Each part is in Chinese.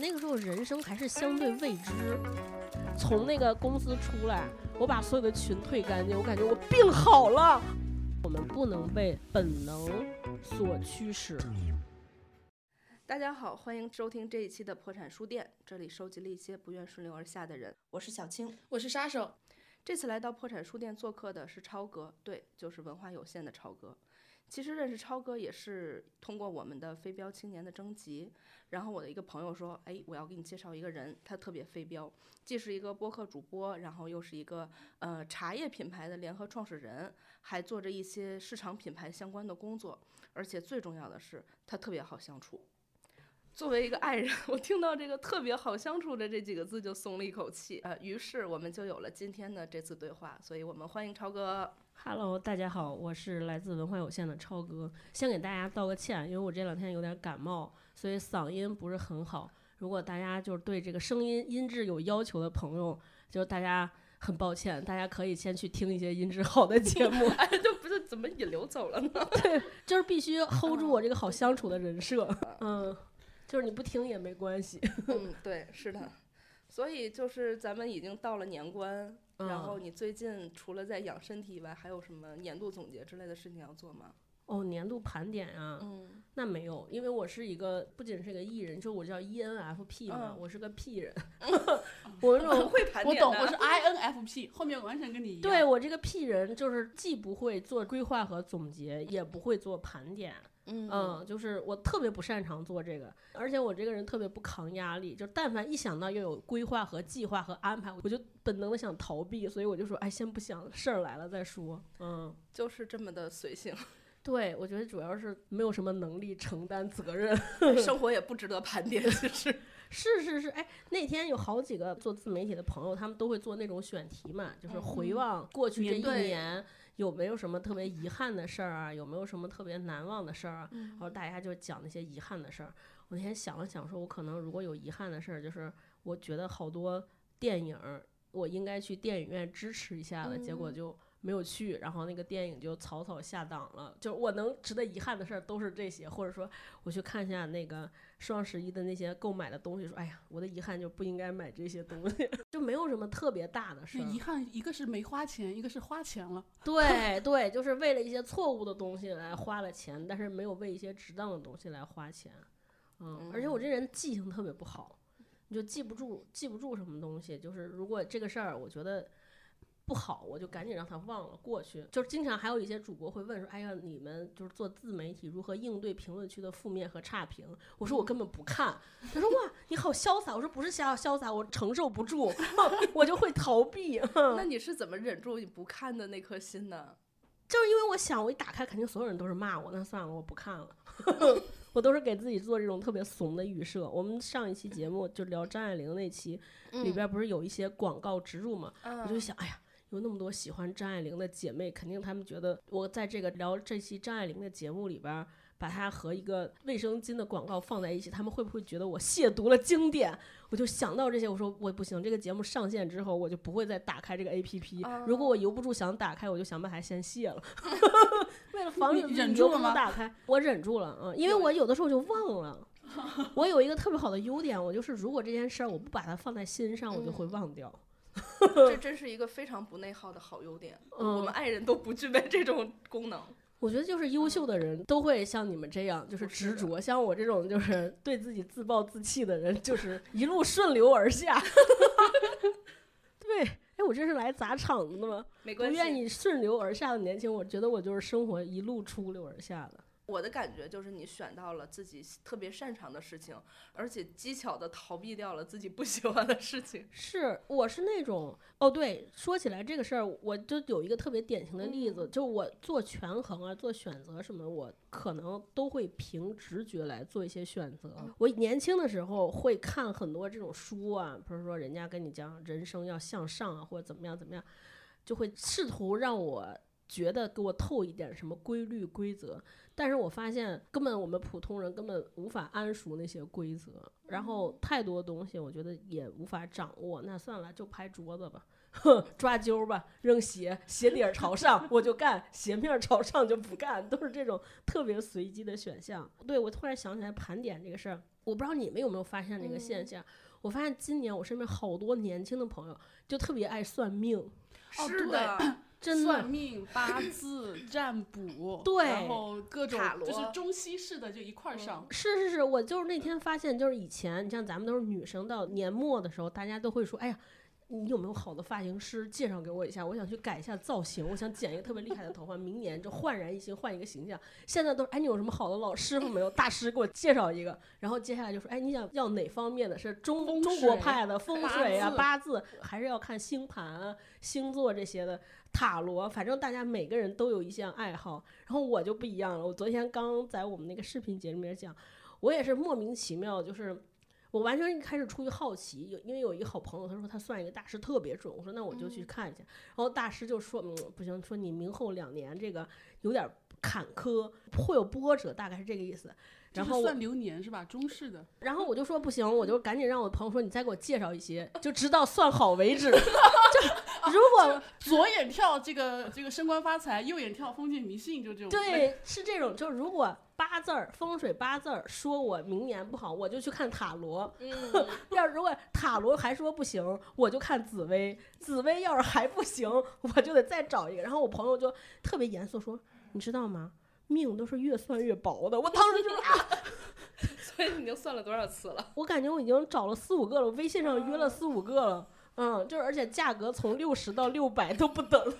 那个时候人生还是相对未知。从那个公司出来，我把所有的群退干净，我感觉我病好了。我们不能被本能所驱使。大家好，欢迎收听这一期的破产书店，这里收集了一些不愿顺流而下的人。我是小青，我是杀手。这次来到破产书店做客的是超哥，对，就是文化有限的超哥。其实认识超哥也是通过我们的飞镖青年的征集，然后我的一个朋友说，哎，我要给你介绍一个人，他特别飞镖，既是一个播客主播，然后又是一个呃茶叶品牌的联合创始人，还做着一些市场品牌相关的工作，而且最重要的是他特别好相处。作为一个爱人，我听到这个特别好相处的这几个字就松了一口气，呃，于是我们就有了今天的这次对话，所以我们欢迎超哥。Hello，大家好，我是来自文化有限的超哥。先给大家道个歉，因为我这两天有点感冒，所以嗓音不是很好。如果大家就是对这个声音音质有要求的朋友，就大家很抱歉，大家可以先去听一些音质好的节目。哎，就不是怎么引流走了呢？对，就是必须 hold 住我这个好相处的人设。嗯，就是你不听也没关系。嗯，对，是的。所以就是咱们已经到了年关。然后你最近除了在养身体以外，还有什么年度总结之类的事情要做吗？哦，年度盘点啊，嗯，那没有，因为我是一个不仅是一个艺人，就我叫 ENFP 嘛，我是个 P 人，我那种会盘点，我懂，我是 INFP，后面完全跟你一样。对我这个 P 人，就是既不会做规划和总结，也不会做盘点。嗯，就是我特别不擅长做这个，而且我这个人特别不扛压力，就但凡一想到要有规划和计划和安排，我就本能的想逃避，所以我就说，哎，先不想，事儿来了再说。嗯，就是这么的随性。对，我觉得主要是没有什么能力承担责任，生活也不值得盘点。其实是是是，哎，那天有好几个做自媒体的朋友，他们都会做那种选题嘛，就是回望过去这一年。有没有什么特别遗憾的事儿啊？有没有什么特别难忘的事儿啊？然后大家就讲那些遗憾的事儿。我那天想了想，说我可能如果有遗憾的事儿，就是我觉得好多电影我应该去电影院支持一下的，结果就。没有去，然后那个电影就草草下档了。就我能值得遗憾的事儿都是这些，或者说我去看一下那个双十一的那些购买的东西，说哎呀，我的遗憾就不应该买这些东西，就没有什么特别大的事儿。遗憾一个是没花钱，一个是花钱了。对 对，就是为了一些错误的东西来花了钱，但是没有为一些值当的东西来花钱。嗯，而且我这人记性特别不好，你就记不住记不住什么东西。就是如果这个事儿，我觉得。不好，我就赶紧让他忘了过去。就是经常还有一些主播会问说：“哎呀，你们就是做自媒体，如何应对评论区的负面和差评？”我说：“我根本不看。”他说：“哇，你好潇洒。”我说：“不是潇潇洒，我承受不住，我就会逃避。”那你是怎么忍住你不看的那颗心呢？就是因为我想，我一打开，肯定所有人都是骂我。那算了，我不看了。我都是给自己做这种特别怂的预设。我们上一期节目就聊张爱玲那期，里边不是有一些广告植入嘛？我就想，哎呀。有那么多喜欢张爱玲的姐妹，肯定她们觉得我在这个聊这期张爱玲的节目里边，把它和一个卫生巾的广告放在一起，他们会不会觉得我亵渎了经典？我就想到这些，我说我不行，这个节目上线之后，我就不会再打开这个 A P P。如果我由不住想打开，我就想把它先卸了。为了防止忍住了吗？打开，我忍住了，啊，因为我有的时候就忘了。我有一个特别好的优点，我就是如果这件事儿我不把它放在心上，我就会忘掉。这 真是一个非常不内耗的好优点。我们爱人都不具备这种功能。我觉得就是优秀的人都会像你们这样，就是执着。像我这种就是 对自己自暴自弃的人，就是一路顺流而下。对，哎，我这是来砸场子的吗？不愿意顺流而下的年轻，我觉得我就是生活一路出溜而下的。我的感觉就是你选到了自己特别擅长的事情，而且机巧的逃避掉了自己不喜欢的事情。是，我是那种哦，对，说起来这个事儿，我就有一个特别典型的例子，就我做权衡啊，做选择什么，我可能都会凭直觉来做一些选择。我年轻的时候会看很多这种书啊，比如说人家跟你讲人生要向上啊，或者怎么样怎么样，就会试图让我。觉得给我透一点什么规律规则，但是我发现根本我们普通人根本无法谙熟那些规则，然后太多东西我觉得也无法掌握，那算了，就拍桌子吧。哼，抓阄吧，扔鞋，鞋底儿朝上我就干，鞋面儿朝上就不干，都是这种特别随机的选项。对我突然想起来盘点这个事儿，我不知道你们有没有发现这个现象？我发现今年我身边好多年轻的朋友就特别爱算命，哦是对的，真的。算命、八字、占卜，对然后各种塔罗就是中西式的就一块儿上。是是是，我就是那天发现，就是以前你像咱们都是女生，到年末的时候，大家都会说，哎呀。你有没有好的发型师介绍给我一下？我想去改一下造型，我想剪一个特别厉害的头发，明年就焕然一新，换一个形象。现在都是，哎，你有什么好的老师傅没有？大师给我介绍一个。然后接下来就说，哎，你想要哪方面的？是中中国派的风水啊、字八字，还是要看星盘啊、星座这些的塔罗？反正大家每个人都有一项爱好。然后我就不一样了，我昨天刚在我们那个视频节目里面讲，我也是莫名其妙，就是我完全一开始出于好奇，有因为有一个好朋友，他说他算一个大师特别准，我说那我就去看一下。然后大师就说，嗯，不行，说你明后两年这个有点坎坷，会有波折，大概是这个意思。然后算流年是吧？中式的。然后我就说不行，我就赶紧让我朋友说你再给我介绍一些，就直到算好为止。就如果左眼跳这个这个升官发财，右眼跳封建迷信，就这种。对是这种，就如果八字儿风水八字儿说我明年不好，我就去看塔罗。嗯，要如果塔罗还说不行，我就看紫薇。紫薇要是还不行，我就得再找一个。然后我朋友就特别严肃说：“你知道吗？命都是越算越薄的。”我当时就啊，所以你已经算了多少次了？我感觉我已经找了四五个了，我微信上约了四五个了。嗯，就是而且价格从六十到六百都不等，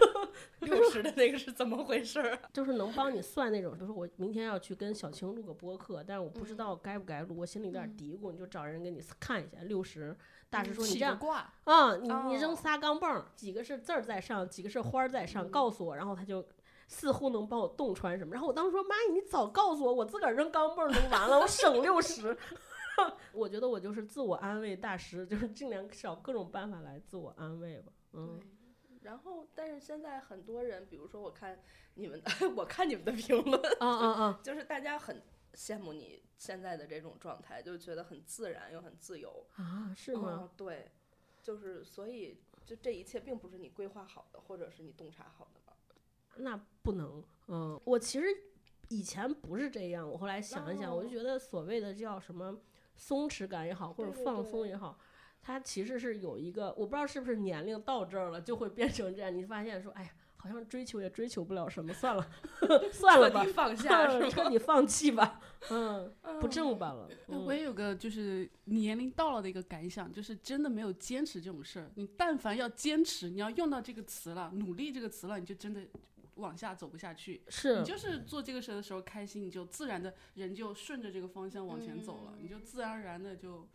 六十的那个是怎么回事儿？就是能帮你算那种。比如说我明天要去跟小青录个播客，但是我不知道该不该录，我心里有点嘀咕，你就找人给你看一下。六十，大师说你起这样个卦，啊，你你哦扔仨钢镚儿，几个是字儿在上，几个是花儿在上，告诉我，然后他就似乎能帮我洞穿什么。然后我当时说：“妈，你早告诉我，我自个儿扔钢镚儿就完了，我省六十。”我觉得我就是自我安慰大师，就是尽量找各种办法来自我安慰吧。嗯，然后，但是现在很多人，比如说我看你们的，我看你们的评论，啊啊啊！就是大家很羡慕你现在的这种状态，就觉得很自然又很自由。啊，是吗？嗯？对，就是所以就这一切并不是你规划好的，或者是你洞察好的吧？那不能。嗯，我其实以前不是这样，我后来想一想，我就哦觉得所谓的叫什么松弛感也好，或者放松也好，它其实是有一个，我不知道是不是年龄到这儿了，就会变成这样。你发现说，哎呀，好像追求也追求不了什么，算了，算了吧，放下？彻底放弃吧，嗯，不嗯正版了。嗯我也有个就是年龄到了的一个感想，就是真的没有坚持这种事儿。你但凡要坚持，你要用到这个词了，努力这个词了，你就真的往下走不下去。是你就是做这个事的时候开心，你就自然的人就顺着这个方向往前走了，你就自然而然的就，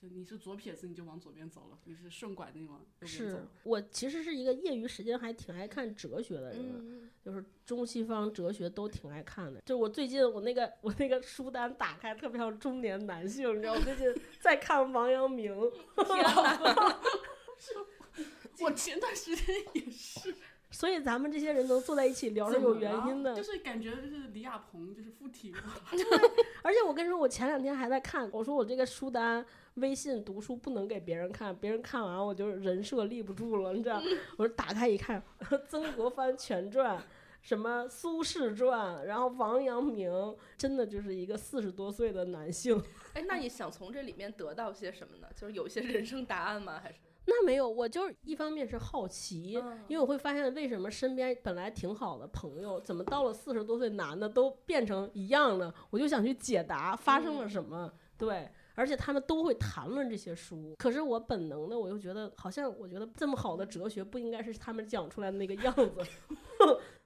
就你是左撇子你就往左边走了，你是顺拐的你往右边走是。我其实是一个业余时间还挺爱看哲学的人，嗯，就是中西方哲学都挺爱看的。就我最近我那个 我那个书单打开，特别像中年男性，你知道，我最近在看王阳明！我前段时间也是，所以咱们这些人能坐在一起聊是有原因的就。是感觉就是李亚鹏就是附体了。而且我跟你说，我前两天还在看，我说我这个书单微信读书不能给别人看，别人看完我就人设立不住了，你知道？我说打开一看，《曾国藩全传》。什么苏轼传，然后王阳明，真的就是一个四十多岁的男性。哎，那你想从这里面得到些什么呢？就是有一些人生答案吗？还是？那没有，我就是一方面是好奇，嗯因为我会发现为什么身边本来挺好的朋友，怎么到了四十多岁男的都变成一样了？我就想去解答发生了什么。对，而且他们都会谈论这些书，可是我本能的我又觉得，好像我觉得这么好的哲学不应该是他们讲出来的那个样子，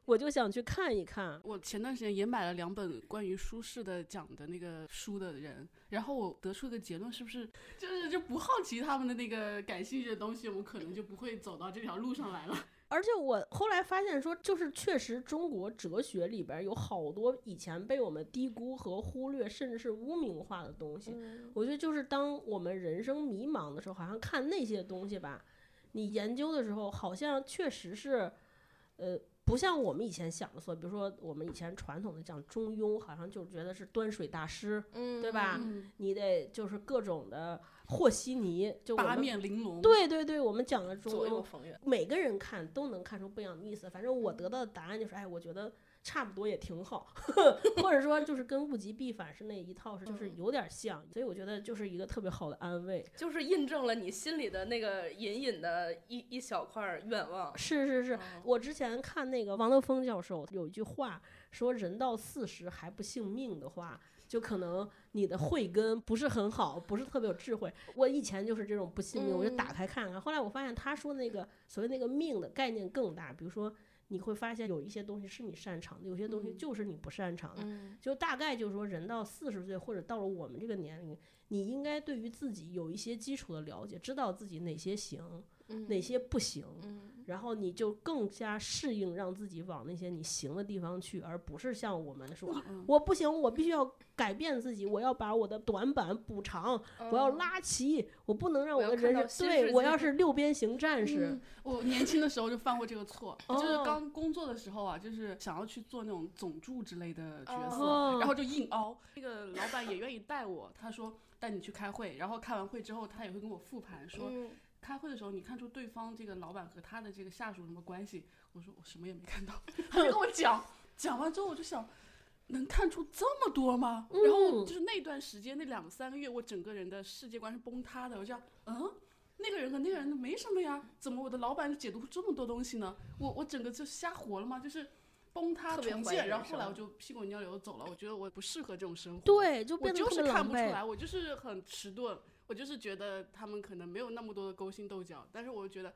我就想去看一看。我前段时间也买了两本关于舒适的讲的那个书的人，然后我得出一个结论，是不是就是就不好奇他们的那个感兴趣的东西，我们可能就不会走到这条路上来了。而且我后来发现说，就是确实中国哲学里边有好多以前被我们低估和忽略，甚至是污名化的东西。嗯我觉得就是当我们人生迷茫的时候，好像看那些东西吧，你研究的时候，好像确实是，呃，不像我们以前想的说，比如说我们以前传统的讲中庸，好像就觉得是端水大师，嗯对吧嗯，你得就是各种的和稀泥，就我八们面玲珑。对对对，我们讲的中庸，每个人看都能看出不一样的意思。反正我得到的答案就是，哎，我觉得差不多也挺好，或者说就是跟物极必反是那一套是就是嗯有点像，所以我觉得就是一个特别好的安慰。就是印证了你心里的那个隐隐的一一小块愿望。是是是，嗯我之前看那个王德峰教授有一句话说，人到四十还不信命的话。就可能你的慧根不是很好，不是特别有智慧。我以前就是这种不信命，我就打嗯开看看。后来我发现他说那个所谓那个命的概念更大，比如说你会发现有一些东西是你擅长的，有些东西嗯就是你不擅长的。嗯就大概就是说，人到四十岁或者到了我们这个年龄，你应该对于自己有一些基础的了解，知道自己哪些行，嗯哪些不行。嗯然后你就更加适应，让自己往那些你行的地方去，而不是像我们说，我不行，我必须要改变自己，我要把我的短板补长，我要拉齐，我不能让嗯我要的人对我要是六边形战士嗯，我年轻的时候就犯过这个错，就是哦刚工作的时候啊，就是想要去做那种总助之类的角色，哦然后就硬凹。那个老板也愿意带我，他说带你去开会，然后开完会之后，他也会跟我复盘说，嗯开会的时候你看出对方这个老板和他的这个下属什么关系？我说我什么也没看到，他就跟我讲，讲完之后我就想。能看出这么多吗？然后嗯就是那段时间，那两三个月，我整个人的世界观是崩塌的。我就想，嗯，那个人和那个人没什么呀，怎么我的老板就解读出这么多东西呢？我我整个就瞎活了吗？就是崩塌重建，然后后来我就屁滚尿流走了。我觉得我不适合这种生活。对，就我变得就是。看不出来，我就是很迟钝，我就是觉得他们可能没有那么多的勾心斗角，但是我觉得。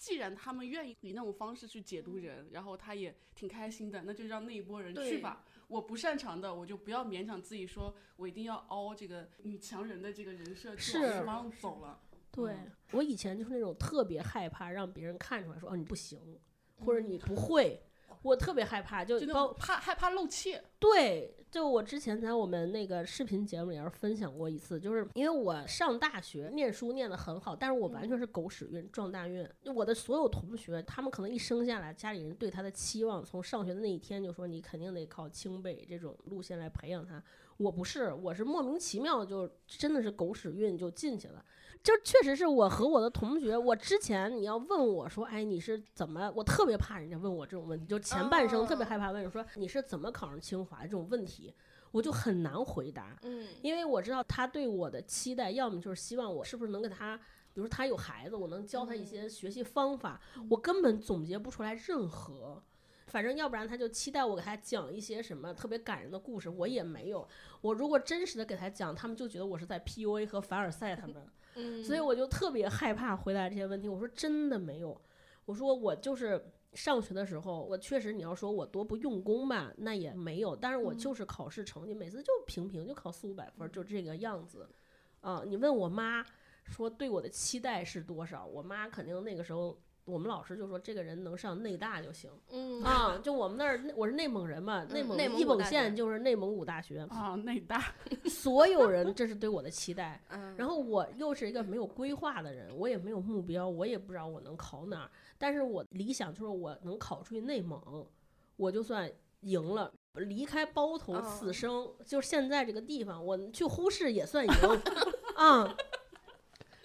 既然他们愿意以那种方式去解读人，然后他也挺开心的，那就让那一波人去吧。我不擅长的，我就不要勉强自己说，我一定要凹这个女强人的这个人设去往方向走了。对嗯我以前就是那种特别害怕让别人看出来说哦你不行，或者你不会，我特别害怕，就就那包种怕害怕露怯，对，就我之前在我们那个视频节目里边分享过一次，就是因为我上大学念书念得很好，但是我完全是狗屎运撞大运。就我的所有同学，他们可能一生下来，家里人对他的期望，从上学的那一天就说你肯定得考清北这种路线来培养他。我不是，我是莫名其妙就真的是狗屎运就进去了。就确实是我和我的同学，我之前你要问我说，哎，你是怎么？我特别怕人家问我这种问题，就前半生特别害怕问说你是怎么考上清华这种问题，我就很难回答，嗯因为我知道他对我的期待，要么就是希望我是不是能给他，比如说他有孩子，我能教他一些学习方法，我根本总结不出来任何。反正要不然他就期待我给他讲一些什么特别感人的故事，我也没有。我如果真实的给他讲，他们就觉得我是在 PUA 和凡尔赛他们。嗯，所以我就特别害怕回答这些问题。我说真的没有，我说我就是上学的时候，我确实你要说我多不用功吧，那也没有，但是我就是考试成绩每次就平平，就考四五百分儿，就这个样子。啊，你问我妈说对我的期待是多少，我妈肯定那个时候。我们老师就说这个人能上内大就行嗯啊，就我们那儿我是内蒙人嘛，内嗯蒙一本线就是内蒙古大学，啊，内大，所有人这是对我的期待。嗯，然后我又是一个没有规划的人，我也没有目标，我也不知道我能考哪儿。但是我理想就是我能考出去内蒙，我就算赢了。离开包头哦此生，就是现在这个地方，我去呼市也算赢 啊。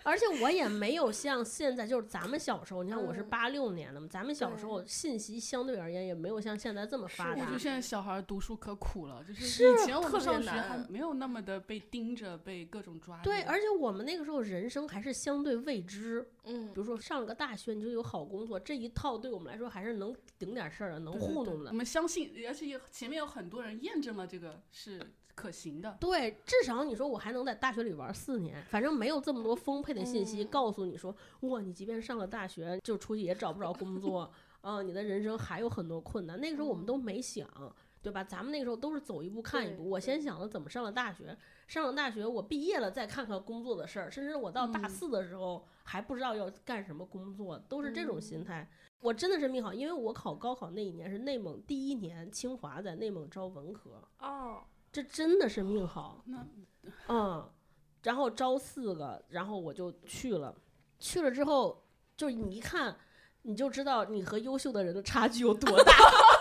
而且我也没有像现在，就是咱们小时候，你看我是嗯八六年的嘛，咱们小时候信息相对而言也没有像现在这么发达我觉得。现在小孩读书可苦了，就是是以前我们上学还没有那么的被盯着，被各种抓。对，而且我们那个时候人生还是相对未知，嗯比如说上了个大学，你就有好工作，这一套对我们来说还是能顶点事儿的，能糊弄的我。们相信，而且也前面有很多人验证了这个是可行的。对，至少你说我还能在大学里玩四年，反正没有这么多丰沛的信息嗯告诉你说，哇，你即便上了大学，就出去也找不着工作，啊，你的人生还有很多困难。那个时候我们都没想，对吧？咱们那个时候都是走一步看一步。我先想了怎么上了大学，上了大学我毕业了再看看工作的事儿，甚至我到大嗯四的时候还不知道要干什么工作，都是这种心嗯态。我真的是命好，因为我考高考那一年是内蒙第一年，清华在内蒙招文科，哦，这真的是命好。那嗯，然后招四个，然后我就去了。去了之后，就是你一看，你就知道你和优秀的人的差距有多大，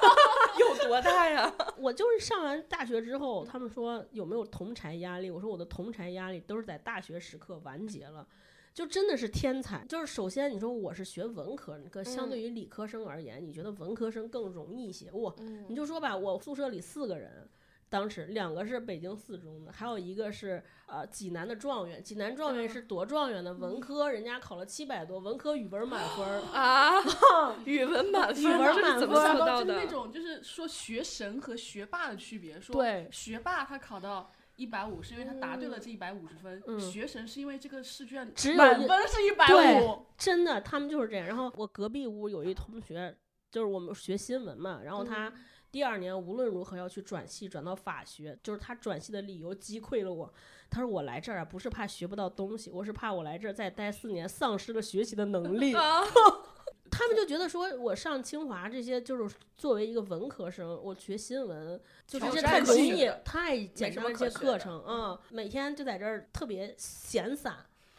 有多多大呀？我就是上完大学之后，他们说有没有同柴压力？我说我的同柴压力都是在大学时刻完结了。就真的是天才，就是首先你说我是学文科，可相对于理科生而言，你觉得文科生更容易一些？哇，你就说吧，我宿舍里四个人，当时两个是北京四中的，还有一个是呃济南的状元，济南状元是夺状元的，文科人家考了七百多，文科语文满分儿啊，语文满分，语文满怎么分到的？就是那种就是说学神和学霸的区别，说对学霸他考到。一百五是因为他答对了这一百五十分，嗯学神是因为这个试卷只有满分是一百对五，真的，他们就是这样。然后我隔壁屋有一同学，就是我们学新闻嘛，然后他第二年无论如何要去转系，转到法学，就是他转系的理由击溃了我。他说我来这儿啊，不是怕学不到东西，我是怕我来这儿再待四年，丧失了学习的能力。啊，他们就觉得说我上清华这些，就是作为一个文科生，我学新闻，就是太容易，太简单一些课程啊、每天就在这儿特别闲散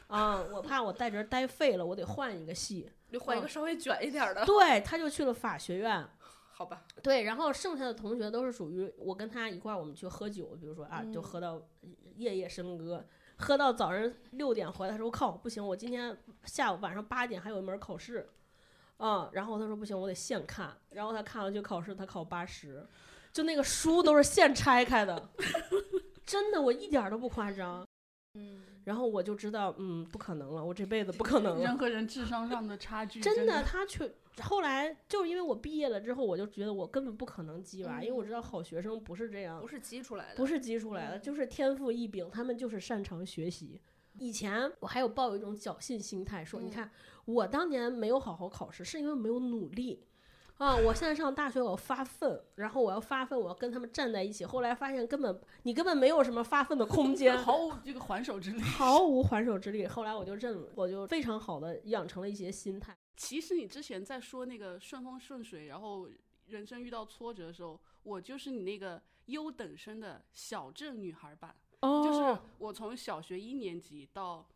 啊、我怕我在这儿待废了，我得换一个系。就换一个稍微卷一点儿的，对，他就去了法学院。好吧？对，然后剩下的同学都是属于我跟他一块儿，我们去喝酒，比如说啊，就嗯喝到夜夜笙歌，喝到早上六点回来。他说：“靠，不行，我今天下午晚上八点还有一门考试，啊、然后他说不行，我得现看。然后他看了去考试，他考八十，就那个书都是现拆开的，真的，我一点儿都不夸张。嗯，然后我就知道，嗯，不可能了，我这辈子不可能了。人和人智商上的差距 真的的，他去后来就是因为我毕业了之后，我就觉得我根本不可能鸡娃，因为我知道好学生不是这样不，是激出来的，不是鸡出来的，嗯就是天赋异禀，他们就是擅长学习。以前我还有抱有一种侥幸心态，说你嗯看我当年没有好好考试，是因为没有努力。啊！我现在上大学，我要发奋，然后我要发奋，我要跟他们站在一起。后来发现根本你根本没有什么发奋的空间，毫无这个还手之力。毫无还手之力。后来我就认了，我就非常好的养成了一些心态。其实你之前在说那个顺风顺水，然后人生遇到挫折的时候，我就是你那个优等生的小镇女孩版，哦就是我从小学一年级到。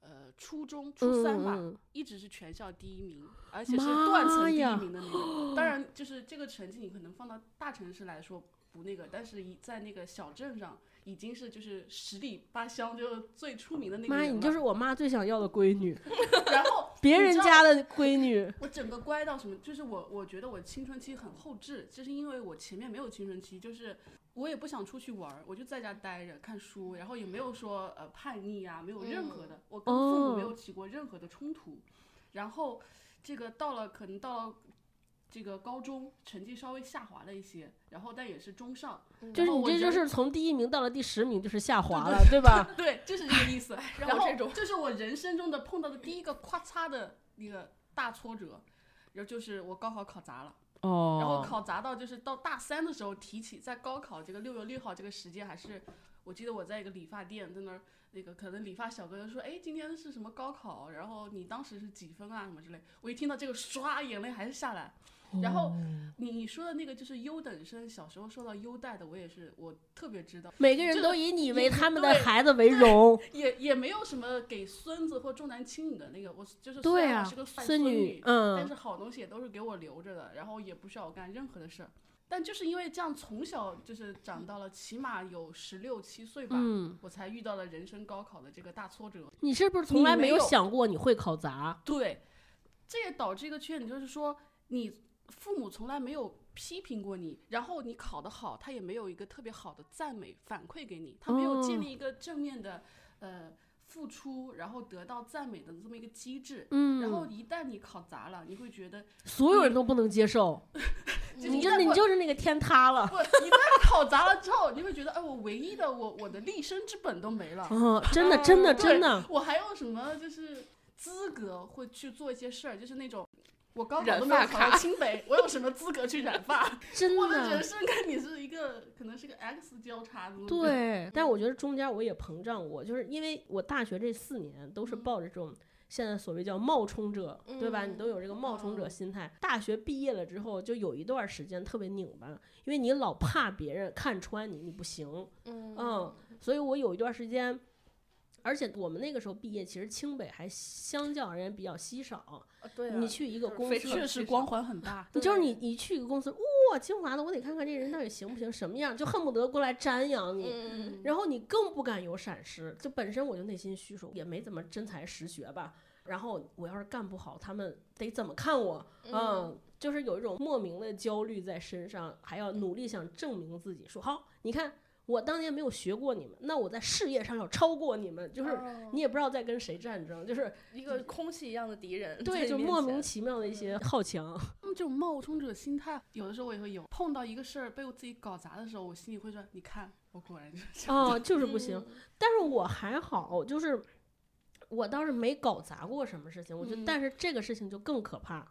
呃，初中初三吧，一直是全校第一名，而且是妈断层第一名的那种。当然，就是这个成绩你可能放到大城市来说不那个，但是一在那个小镇上已经是就是十里八乡就最出名的那个妈。你就是我妈最想要的闺女，然后 别人家的闺女。我整个乖到什么？就是我，我觉得我青春期很后置，就是因为我前面没有青春期，就是我也不想出去玩儿，我就在家待着看书，然后也没有说呃叛逆啊，没有任何的，我跟父母没有起过任何的冲突。然后这个到了可能到了这个高中，成绩稍微下滑了一些，然后但也是中上，就是你这就是从第一名到了第十名，就是下滑了，对吧？对，就是这个意思。然后这种这是我人生中的碰到的第一个咔嚓的那个大挫折，然后就是我高考考砸了。哦然后考砸到就是到大三的时候提起，在高考这个六月六号这个时间，还是我记得我在一个理发店在那儿，那个可能理发小哥就说，哎，今天是什么高考？然后你当时是几分啊？什么之类。我一听到这个，唰，眼泪还是下来。然后你你说的那个就是优等生，小时候受到优待的，我也是，我特别知道，每个人都以你为他们的孩子为荣。也也没有什么给孙子或重男轻女的那个，我就是虽对啊然我是个孙孙女但嗯是好东西也都是给我留着的，然后也不需要我干任何的事儿。但就是因为这样，从小就是长到了起码有十六七岁吧，嗯，我才遇到了人生高考的这个大挫折。你是不是从来没有你没有想过你会考砸？对，这也导致一个缺点，就是说你父母从来没有批评过你，然后你考得好，他也没有一个特别好的赞美反馈给你，他没有建哦立一个正面的、呃付出，然后得到赞美的这么一个机制。嗯，然后一旦你考砸了，你会觉得所有人都不能接受，你你就是那个天塌了。不，一旦考砸了之后，你会觉得，哎，我唯一的我我的立身之本都没了。嗯，真的真的 真的，我还有什么就是资格会去做一些事儿？就是那种我高考染都没有考清北，我有什么资格去染发？真我的人。生跟你是一个可能是个 X 交叉的。对，但我觉得中间我也膨胀过，就是因为我大学这四年都是嗯抱着这种现在所谓叫冒充者，对吧？你嗯都有这个冒充者哦心态。大学毕业了之后，就有一段时间特别拧巴，因为你老怕别人看穿你，你不行。嗯嗯，所以我有一段时间，而且我们那个时候毕业，其实清北还相较而言比较稀少。啊对啊，你去一个公司确实光环很大。你就是你，你去一个公司，哇，清华的，我得看看这人到底行不行，什么样，就恨不得过来瞻仰你。嗯然后你更不敢有闪失，就本身我就内心虚受，也没怎么真才实学吧。然后我要是干不好，他们得怎么看我？嗯，就是有一种莫名的焦虑在身上，还要努力想证明自己，说好，你看我当年没有学过你们，那我在事业上要超过你们，就是哦你也不知道在跟谁战争，就是一个空气一样的敌人对，就莫名其妙的一些好强。他 们这种冒充者心态，有的时候我也会有。碰到一个事儿被我自己搞砸的时候，我心里会说：“你看，我果然就是。哦，就是不行。嗯 但是我还好，就是我倒是没搞砸过什么事情，我觉得，嗯但是这个事情就更可怕。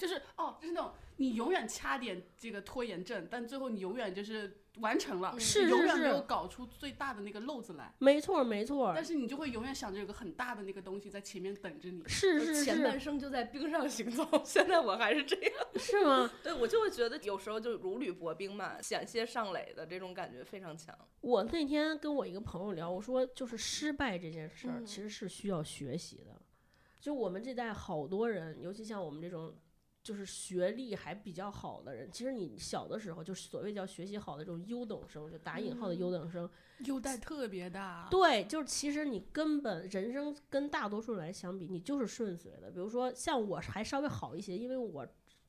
就是哦，就是那种你永远掐点这个拖延症，但最后你永远就是完成了，是是你永远没有搞出最大的那个漏子来。没错，没错但，是你就会永远想着有个很大的那个东西在前面等着你。是是前半，生就在冰上行走，现在我还是这样。是吗？对我就会觉得有时候就如履薄冰嘛，险些上垒的这种感觉非常强。我那天跟我一个朋友聊，我说就是失败这件事儿，嗯其实是需要学习的。就我们这代好多人，尤其像我们这种。就是学历还比较好的人，其实你小的时候就是所谓叫学习好的这种优等生，就打引号的优等生，优待特别大，对，就是其实你根本人生跟大多数人来相比，你就是顺遂的。比如说像我还稍微好一些，因为我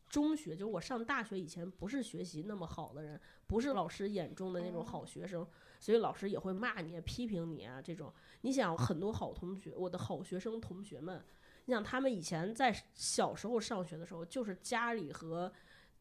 中学就是我上大学以前不是学习那么好的人，不是老师眼中的那种好学生，所以老师也会骂你、批评你啊这种。你想很多好同学，我的好学生同学们，你想他们以前在小时候上学的时候，就是家里和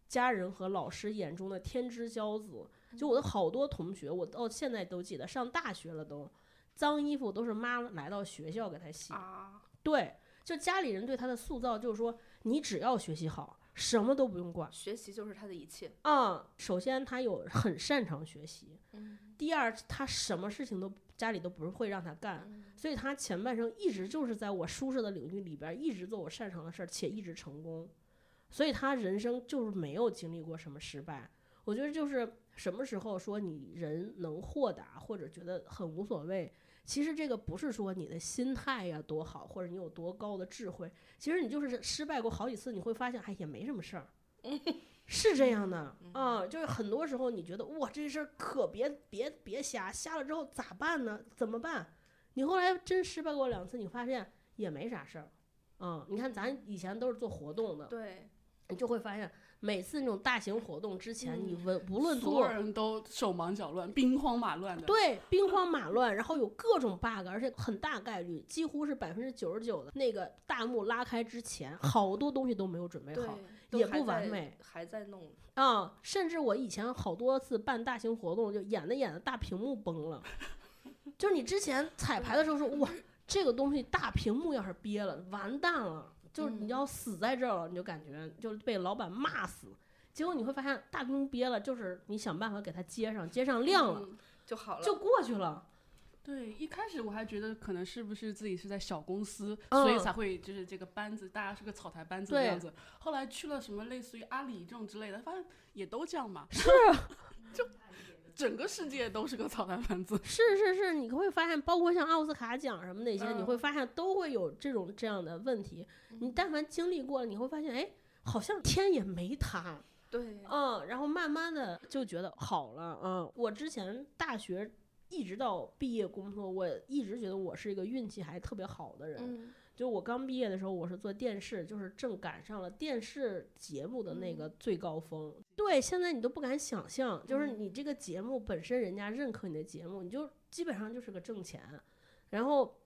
家人和老师眼中的天之骄子。就我的好多同学，我到现在都记得，上大学了都，脏衣服都是妈来到学校给他洗。啊，对，就家里人对他的塑造就是说，你只要学习好，什么都不用管。学习就是他的一切。嗯、首先他有很擅长学习，嗯第二他什么事情都家里都不是会让他干，嗯所以他前半生一直就是在我舒适的领域里边一直做我擅长的事儿，且一直成功，所以他人生就是没有经历过什么失败。我觉得就是什么时候说你人能豁达或者觉得很无所谓，其实这个不是说你的心态呀多好，或者你有多高的智慧，其实你就是失败过好几次，你会发现哎也没什么事儿。是这样的啊、就是很多时候你觉得哇，这事儿可别别别瞎，瞎了之后咋办呢？怎么办？你后来真失败过两次，你发现也没啥事儿。嗯，你看咱以前都是做活动的，对，你就会发现每次那种大型活动之前，你嗯无无论所有人都手忙脚乱、兵荒马乱的。对，兵荒马乱，然后有各种 bug，而且很大概率，几乎是百分之九十九的那个大幕拉开之前，好多东西都没有准备好，都也不完美，还在弄。啊、甚至我以前好多次办大型活动，就演着演着大屏幕崩了，就是你之前彩排的时候说哇，这个东西大屏幕要是憋了，完蛋了，就是你嗯要死在这儿了，你就感觉就是被老板骂死。结果你会发现大屏幕憋了，就是你想办法给它接上，接上亮了，嗯就好了，就过去了。对，一开始我还觉得可能是不是自己是在小公司，嗯所以才会就是这个班子，大家是个草台班子的样子。后来去了什么类似于阿里这种之类的，发现也都这样嘛，是 就整个世界都是个草台班子。是是是，你会发现，包括像奥斯卡奖什么那些，你会嗯发现都会有这种这样的问题。你但凡经历过了，你会发现，哎，好像天也没塌。对，嗯，然后慢慢的就觉得好了，嗯，我之前大学一直到毕业工作，我一直觉得我是一个运气还特别好的人。嗯就我刚毕业的时候，我是做电视，就是正赶上了电视节目的那个最高峰。对，现在你都不敢想象，就是嗯你这个节目本身人家认可你的节目，你就基本上就是个挣钱。然后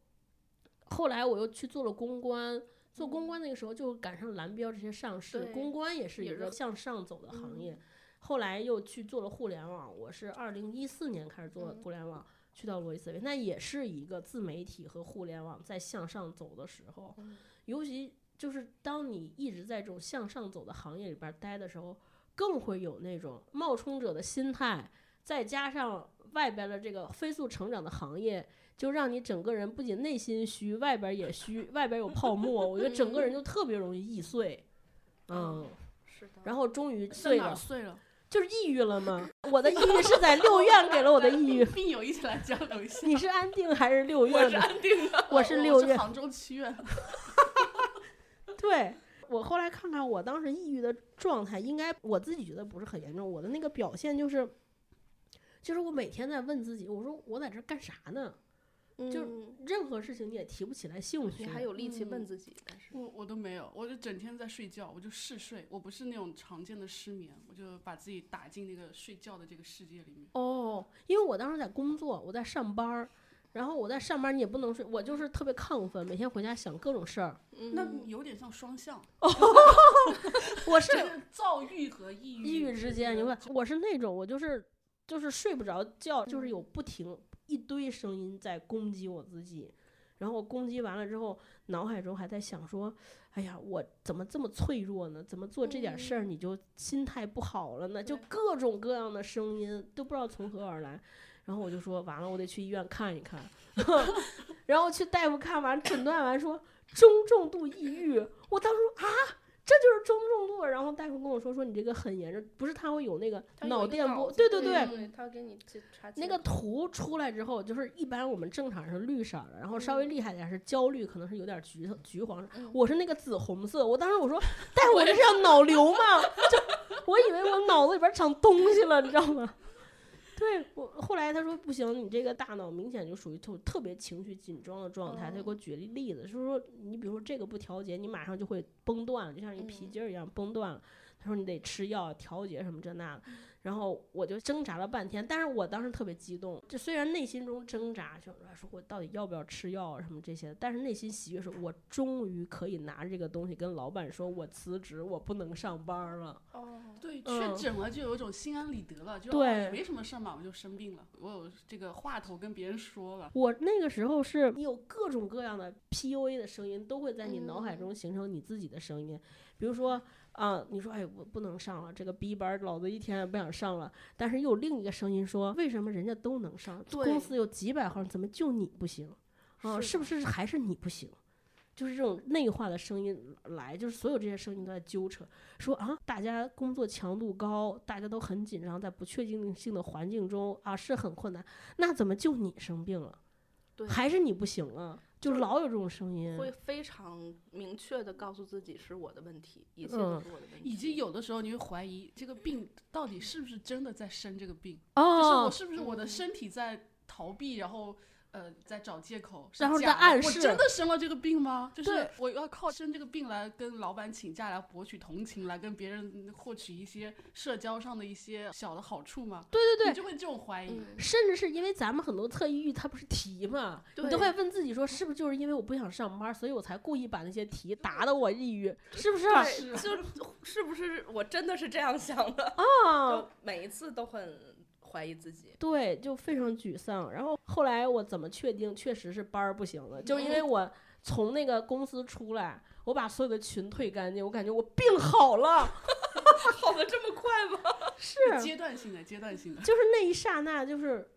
后来我又去做了公关，做公关那个时候就赶上蓝标这些上市，公关也是一个向上走的行嗯业。后来又去做了互联网，我是二零一四年开始做嗯。互联网，去到罗辑思维，那也是一个自媒体和互联网在向上走的时候，嗯。尤其就是当你一直在这种向上走的行业里边待的时候，更会有那种冒充者的心态，再加上外边的这个飞速成长的行业，就让你整个人不仅内心虚，外边也虚，外边有泡沫，我觉得整个人就特别容易易碎，嗯，是的。然后终于碎了？就是抑郁了吗？我的抑郁是在六院给了我的抑郁，病友一起来交流一下。你是安定还是六院的？是安定的，我是六院，是杭州七院。对。我后来看看我当时抑郁的状态，应该我自己觉得不是很严重。我的那个表现就是，就是我每天在问自己，我说我在这干啥呢？就嗯任何事情你也提不起来兴趣。你还有力气问嗯自己，但是我我都没有，我就整天在睡觉，我就嗜睡，我不是那种常见的失眠，我就把自己打进那个睡觉的这个世界里面。哦，因为我当时在工作，我在上班儿，然后我在上班你也不能睡，我就是特别亢奋，每天回家想各种事儿。那嗯有点像双向，我是就是躁郁和抑郁抑郁之间，你问我是那种我就是就是睡不着觉，就是有不停一堆声音在攻击我自己，然后攻击完了之后，脑海中还在想说，哎呀，我怎么这么脆弱呢？怎么做这点事儿你就心态不好了呢？就各种各样的声音都不知道从何而来。然后我就说完了，我得去医院看一看，然后去大夫看完诊断完说中重度抑郁。我当时说啊，这就是中重度。然后大夫跟我说说你这个很严重，不是他会有那个脑电波，对对对，对，他给你查那个图出来之后，就是一般我们正常是绿色的，然后稍微嗯厉害点是焦虑，可能是有点橘橘黄我是那个紫红色，我当时我说，大夫我这是要脑瘤吗？就我以为我脑子里边长东西了，你知道吗？对我后来他说不行，你这个大脑明显就属于特特别情绪紧张的状态。他就给我举了例子，就是说你比如说这个不调节，你马上就会崩断，就像一皮嗯筋儿一样崩断了。他说你得吃药调节什么这那的，然后我就挣扎了半天，但是我当时特别激动，就虽然内心中挣扎，就说我到底要不要吃药啊什么这些，但是内心喜悦是我终于可以拿这个东西跟老板说我辞职，我不能上班了。哦，对，嗯确诊了就有一种心安理得了，就对没什么事儿嘛，我就生病了，我有这个话头跟别人说了。我那个时候是你有各种各样的 PUA 的声音，都会在你脑海嗯中形成你自己的声音。比如说啊、你说哎，我不能上了，这个 B 班儿老子一天也不想上了。但是又有另一个声音说，为什么人家都能上？公司有几百号人，怎么就你不行？啊，是不是还是你不行？就是这种内化的声音来，就是所有这些声音都在纠扯，说啊，大家工作强度高，大家都很紧张，在不确定性的环境中啊是很困难，那怎么就你生病了？对，还是你不行了？就就是老有这种声音。会非常明确的告诉自己是我的问题，一切嗯都是我的问题。以及有的时候你会怀疑这个病到底是不是真的在生这个病，就是我哦，是不是我的嗯身体在逃避，然后呃在找借口，然后在暗示我真的生了这个病吗？就是我要靠生这个病来跟老板请假，来博取同情，来跟别人获取一些社交上的一些小的好处吗？对对对，你就会这种怀疑。嗯，甚至是因为咱们很多特抑郁，它不是题嘛，你都会问自己说，是不是就是因为我不想上班，所以我才故意把那些题答的我抑郁，是不是？对，就是不是我真的是这样想的，啊就，每一次都很怀疑自己。对，就非常沮丧。然后后来我怎么确定确实是班儿不行了？就是因为我从那个公司出来，我把所有的群退干净，我感觉我病好了，好的这么快吗？是，阶段性的，阶段性的。就是那一刹那，就是，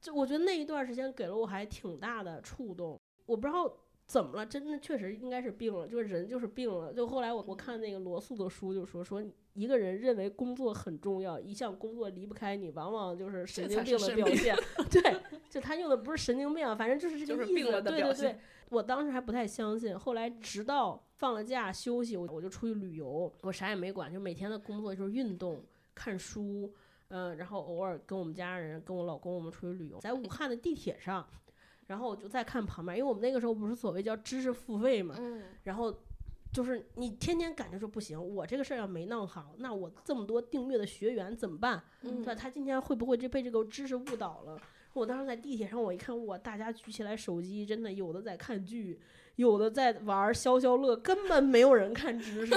就我觉得那一段时间给了我还挺大的触动。我不知道怎么了，真的确实应该是病了，就是人就是病了。就后来我我看那个罗素的书，就说说一个人认为工作很重要，一项工作离不开你，往往就是神经病的表现。对，就他用的不是神经病，反正就是这个意思。病了的对对对，我当时还不太相信，后来直到放了假休息，我我就出去旅游，我啥也没管，就每天的工作就是运动、看书，嗯、然后偶尔跟我们家人、跟我老公我们出去旅游，在武汉的地铁上，然后我就在看旁边，因为我们那个时候不是所谓叫知识付费嘛，嗯，然后就是你天天感觉说不行，我这个事儿要没弄好，那我这么多订阅的学员怎么办？嗯对吧？他今天会不会这被这个知识误导了？我当时在地铁上，我一看，哇，大家举起来手机，真的有的在看剧，有的在玩消消乐，根本没有人看知识。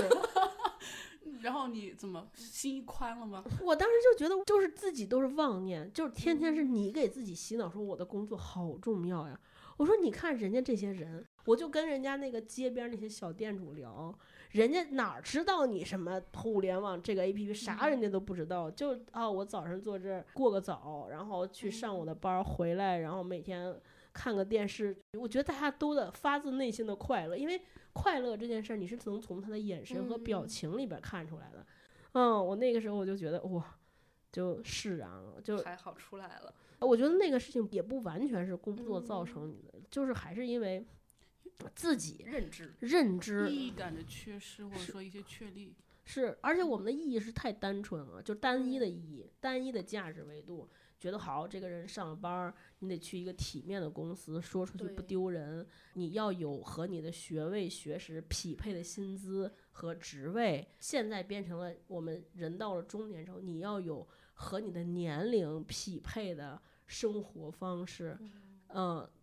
然后你怎么心一宽了吗？我当时就觉得，就是自己都是妄念，就是天天是你给自己洗脑，说我的工作好重要呀。我说你看人家这些人，我就跟人家那个街边那些小店主聊，人家哪儿知道你什么互联网这个 A P P 啥人家都不知道，就啊我早上坐这儿过个早，然后去上我的班儿回来，然后每天看个电视。我觉得大家都的发自内心的快乐，因为快乐这件事儿你是能从他的眼神和表嗯情里边看出来的。嗯，我那个时候我就觉得哇，就释然了，就还好出来了。我觉得那个事情也不完全是工作造嗯成你的，就是还是因为自己认知。认知意义感的缺失，或者说一些确立。是，而且我们的意义是太单纯了，就单一的意义，单一的价值维度，觉得好，这个人上班儿，你得去一个体面的公司，说出去不丢人，你要有和你的学位、学识匹配的薪资和职位。现在变成了我们人到了中年之后，你要有和你的年龄匹配的生活方式。嗯，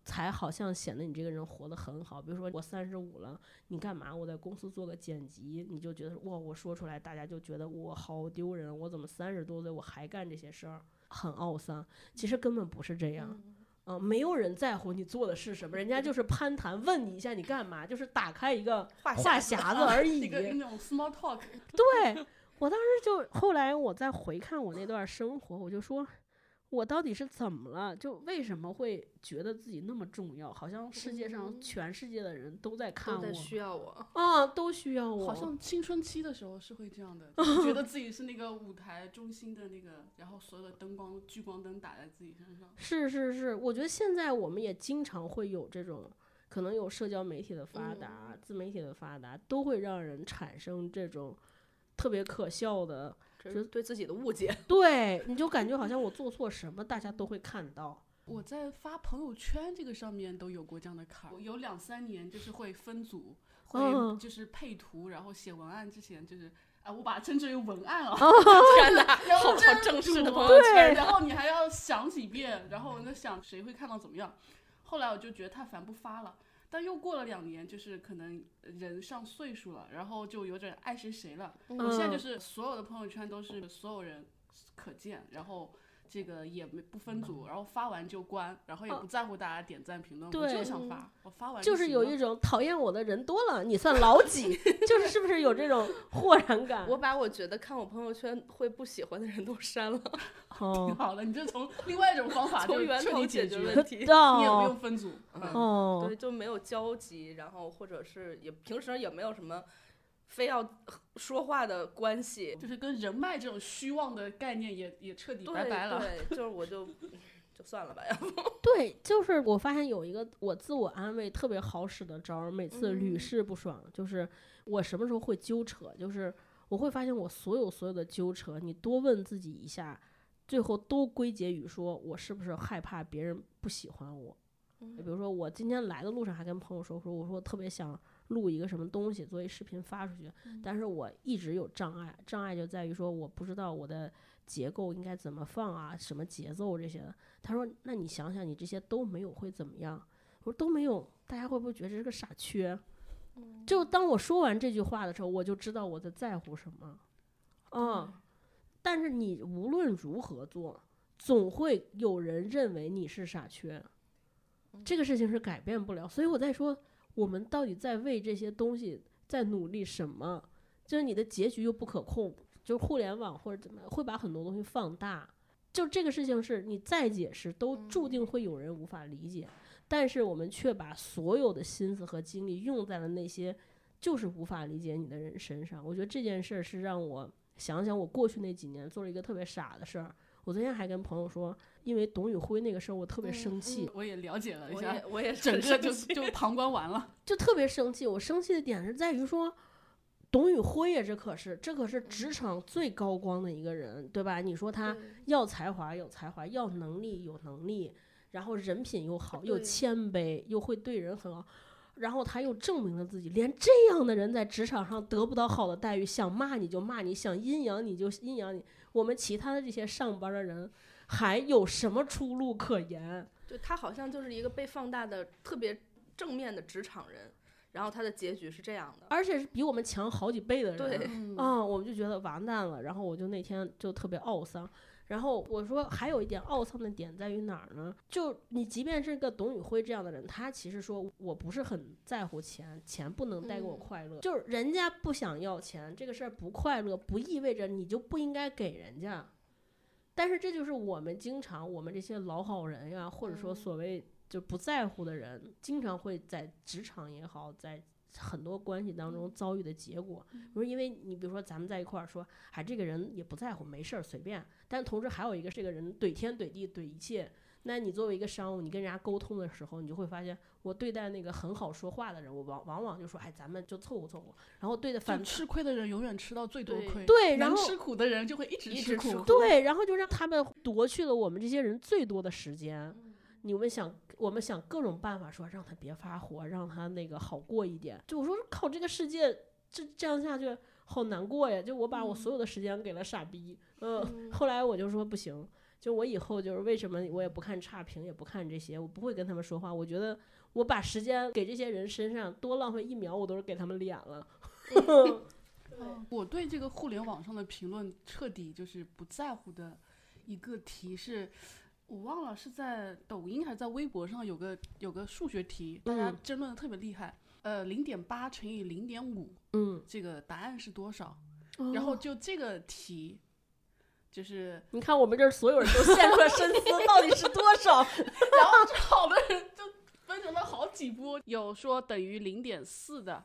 才好像显得你这个人活得很好。比如说我三十五了，你干嘛？我在公司做个剪辑，你就觉得哇，我说出来，大家就觉得我好丢人。我怎么三十多岁我还干这些事儿，很懊丧。其实根本不是这样，嗯、没有人在乎你做的是什么，人家就是攀谈，问你一下你干嘛，就是打开一个话话匣匣子而 已。一个那种 small talk，对我当时就后来我再回看我那段生活，我就说，我到底是怎么了？就为什么会觉得自己那么重要？好像世界上嗯全世界的人都在看我都在需要我。啊，都需要我。好像青春期的时候是会这样的，就觉得自己是那个舞台中心的那个，然后所有的灯光聚光灯打在自己身上。是是是，我觉得现在我们也经常会有这种，可能有社交媒体的发达、自媒体的发达，都会让人产生这种特别可笑的，这是对自己的误解。对，你就感觉好像我做错什么，大家都会看到。我在发朋友圈这个上面都有过这样的坎儿，我有两三年就是会分组，会嗯就是配图，然后写文案之前就是。啊，我把它称之为文案啊，天哪，好正式的朋友圈。然后你还要想几遍，然后我在想谁会看到怎么样。后来我就觉得太烦，不发了。但又过了两年，就是可能人上岁数了，然后就有点爱谁谁了。我现在就嗯是所有的朋友圈都是所有人可见，然后这个也没不分组，然后发完就关，然后也不在乎大家点赞评论，我对就想发，我发完就是有一种讨厌我的人多了，你算老几？就是是不是有这种豁然感？我把我觉得看我朋友圈会不喜欢的人都删了，挺哦好的，你就从另外一种方法 就从源头解解决决，问题。你也不哦用分组。嗯哦对，，就没有交集，然后或者是也平时也没有什么非要说话的关系。就是跟人脉这种虚妄的概念也也彻底对拜拜了。对，就是我就就算了吧，要不 对，就是我发现有一个我自我安慰特别好使的招儿，每次屡嗯试不爽。就是我什么时候会纠扯，就是我会发现我所有所有的纠扯，你多问自己一下，最后都归结于说我是不是害怕别人不喜欢我。比如说我今天来的路上还跟朋友说说，我说我特别想录一个什么东西作为视频发出去，但是我一直有障碍，障碍就在于说我不知道我的结构应该怎么放啊，什么节奏这些的。他说：“那你想想，你这些都没有会怎么样？”我说：“都没有，大家会不会觉得这是个傻缺？”就当我说完这句话的时候，我就知道我在在乎什么。嗯，但是你无论如何做，总会有人认为你是傻缺，这个事情是改变不了。所以我在说，我们到底在为这些东西在努力什么？就是你的结局又不可控，就是互联网或者怎么样，会把很多东西放大。就这个事情是你再解释，都注定会有人无法理解。但是我们却把所有的心思和精力用在了那些就是无法理解你的人身上。我觉得这件事儿是让我想想我过去那几年做了一个特别傻的事儿。我昨天还跟朋友说，因为董宇辉那个事儿，我特别生气，我也了解了一下我也，我也 整个就就旁观完了。就特别生气。我生气的点是在于说，董宇辉呀，这可是这可是职场最高光的一个人，对吧？你说他要才华有才华，要能力有能力，然后人品又好，又谦卑，又会对人很好。然后他又证明了自己，连这样的人在职场上得不到好的待遇，想骂你就骂你，想阴阳你就阴阳你。我们其他的这些上班的人，还有什么出路可言？对他好像就是一个被放大的特别正面的职场人，然后他的结局是这样的。而且是比我们强好几倍的人。对嗯啊、我们就觉得完蛋了，然后我就那天就特别懊丧。然后我说还有一点懊丧的点在于哪儿呢？就你即便是个董宇辉这样的人，他其实说我不是很在乎钱，钱不能带给我嗯快乐，就是人家不想要钱这个事儿不快乐，不意味着你就不应该给人家。但是这就是我们经常我们这些老好人呀，或者说嗯所谓就不在乎的人，经常会在职场也好，在很多关系当中遭遇的结果。比如因为你比如说咱们在一块儿说，哎，这个人也不在乎，没事儿随便。但同时还有一个这个人怼天怼地怼一切，那你作为一个商务，你跟人家沟通的时候，你就会发现，我对待那个很好说话的人，我往往往就说，哎，咱们就凑合凑合。然后对待反反吃亏的人永远吃到最多对亏，对，然后吃苦的人就会一直吃苦。对，然后就让他们夺去了我们这些人最多的时间。嗯你们想，我们想各种办法说让他别发火，让他那个好过一点。就我说靠，这个世界这这样下去好难过呀！就我把我所有的时间给了傻逼，嗯，嗯后来我就说不行，就我以后就是为什么我也不看差评，也不看这些，我不会跟他们说话。我觉得我把时间给这些人身上多浪费一秒，我都是给他们脸了。嗯我对这个互联网上的评论彻底就是不在乎的一个题是，我忘了是在抖音还是在微博上有个有个数学题，大家嗯争论的特别厉害。呃，零点八乘以零点五，嗯，这个答案是多少？然后就这个题，就是你看我们这儿所有人都陷入了深思，到底是多少？然后吵的人就分成了好几波，有说等于零点四的，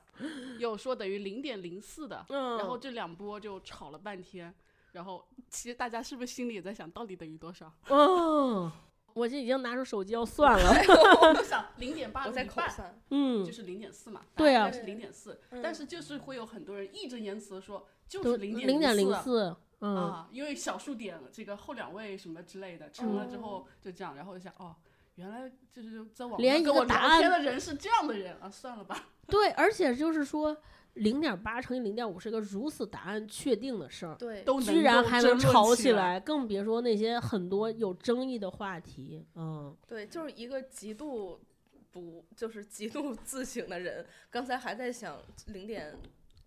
有说等于零点零四的，嗯，然后这两波就吵了半天。然后其实大家是不是心里也在想，到底等于多少？哦，我这已经拿出手机要算了。我就想零点八我在除以半口算，嗯就，是零点四嘛，对啊是零点四，但是就是会有很多人义正言辞的说，就是零零点零零四，嗯，啊，因为小数点这个后两位什么之类的成了之后就这样，然后我就想哦，原来就是在网连一上跟我聊个答案天的人是这样的人啊，算了吧。对，而且就是说，零点八乘以零点五是个如此答案确定的事儿，对，都居然还能吵起来。来，更别说那些很多有争议的话题。嗯，对，就是一个极度不就是极度自省的人，刚才还在想零点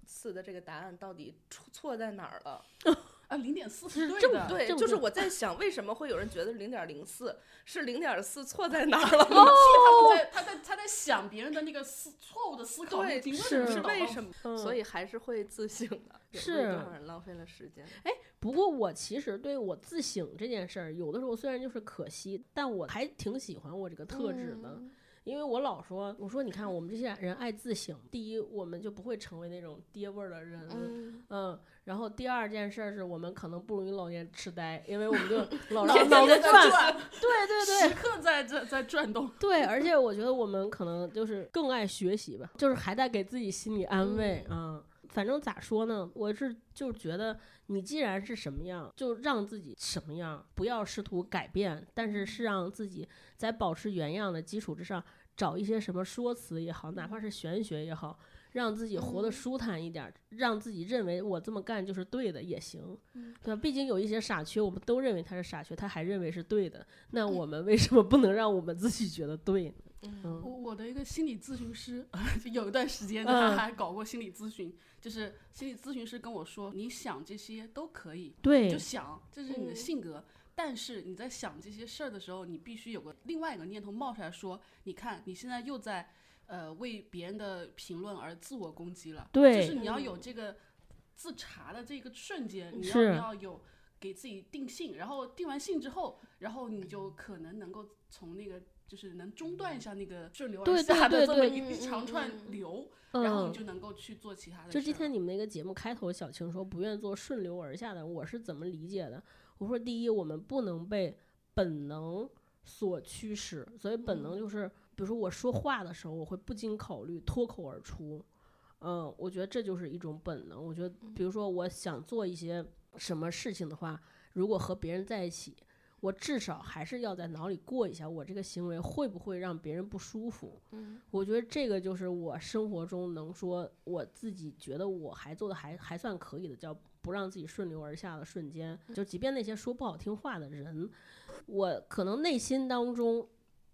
四的这个答案到底出错在哪儿了。啊，零点四是正对的，对，正就是我在想，为什么会有人觉得零点零四是零点四错在哪儿了？他在他在他在想别人的那个思错误的思考路对，径，是是为什么？嗯所以还是会自省的。有是为多少人浪费了时间？哎不过我其实对我自省这件事儿，有的时候虽然就是可惜，但我还挺喜欢我这个特质的。嗯因为我老说，我说你看我们这些人爱自省，第一，我们就不会成为那种爹味儿的人，嗯，嗯，然后第二件事儿是我们可能不容易老年痴呆，因为我们就 老脑让脑子在转，对对对时刻在在在转动。对，而且我觉得我们可能就是更爱学习吧，就是还在给自己心理安慰嗯、反正咋说呢，我是就觉得你既然是什么样，就让自己什么样，不要试图改变，但是是让自己在保持原样的基础之上，找一些什么说辞也好，哪怕是玄学也好，让自己活得嗯舒坦一点儿，让自己认为我这么干就是对的也行，嗯对吧？毕竟有一些傻缺，我们都认为他是傻缺，他还认为是对的，那我们为什么不能让我们自己觉得对呢？我我的一个心理咨询师，就有一段时间嗯。他还搞过心理咨询，就是心理咨询师跟我说，你想这些都可以，对就想，这是你的嗯。性格。但是你在想这些事儿的时候，你必须有个另外一个念头冒出来说，你看你现在又在呃为别人的评论而自我攻击了，对就是你要有这个自查的这个瞬间，你要你要有给自己定性，然后定完性之后，然后你就可能能够从那个就是能中断一下那个顺流而下的这么一长串流，然后嗯你，就能够去做其他的。就今天你们那个节目开头，小青说不愿做顺流而下的，我是怎么理解的？我说第一，我们不能被本能所驱使，所以本能就是，比如说我说话的时候，我会不经考虑脱口而出。嗯，我觉得这就是一种本能。我觉得，比如说我想做一些什么事情的话，如果和别人在一起，我至少还是要在脑里过一下，我这个行为会不会让别人不舒服。嗯我觉得这个就是我生活中能说我自己觉得我还做的还还算可以的，叫不让自己顺流而下的瞬间。就即便那些说不好听话的人，我可能内心当中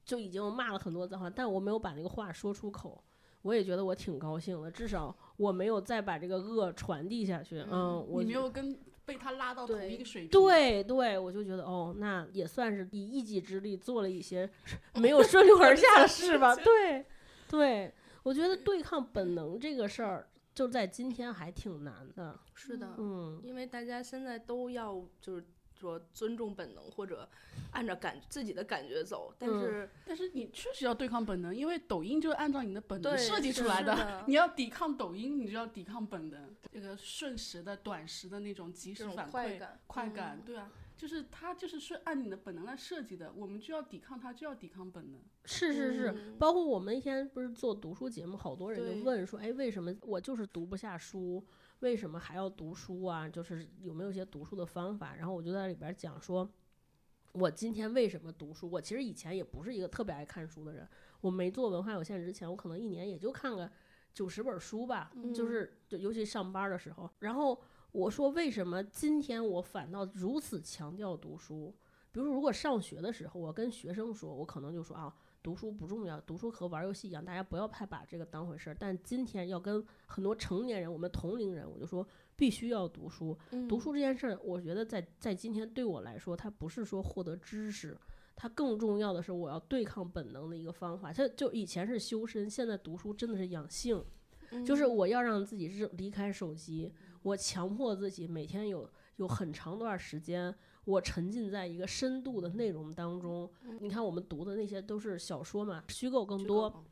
就已经骂了很多脏话，但我没有把那个话说出口。我也觉得我挺高兴的，至少我没有再把这个恶传递下去。嗯，我你没觉有跟被他拉到同一个水平。对对，我就觉得哦，那也算是以一己之力做了一些 没有顺流而下的事吧。对，对，我觉得对抗本能这个事儿，就在今天还挺难的。是的，嗯，因为大家现在都要就是说尊重本能或者按照感自己的感觉走，但嗯是但是你确实要对抗本能，因为抖音就是按照你的本能设计出来的。的 你要抵抗抖音，你就要抵抗本能，这个瞬时的、短时的那种及时反馈、快感，嗯快感，对啊，就是它就是是按你的本能来设计的，我们就要抵抗它，就要抵抗本能。是是是，嗯包括我们那天不是做读书节目，好多人对就问说，哎，为什么我就是读不下书？为什么还要读书啊？就是有没有一些读书的方法？然后我就在里边讲说，我今天为什么读书？我其实以前也不是一个特别爱看书的人，我没做文化有限之前，我可能一年也就看个九十本书吧，就嗯是就尤其上班的时候。然后我说，为什么今天我反倒如此强调读书？比如说，如果上学的时候，我跟学生说，我可能就说啊，读书不重要，读书和玩游戏一样，大家不要太把这个当回事儿。但今天要跟很多成年人，我们同龄人，我就说必须要读书。读嗯书这件事儿，我觉得在在今天对我来说，它不是说获得知识，它更重要的是我要对抗本能的一个方法。它就以前是修身，现在读书真的是养性，就是嗯我要让自己是离开手机，我强迫自己每天有有很长段时间，我沉浸在一个深度的内容当中。你看我们读的那些都是小说嘛，虚构更多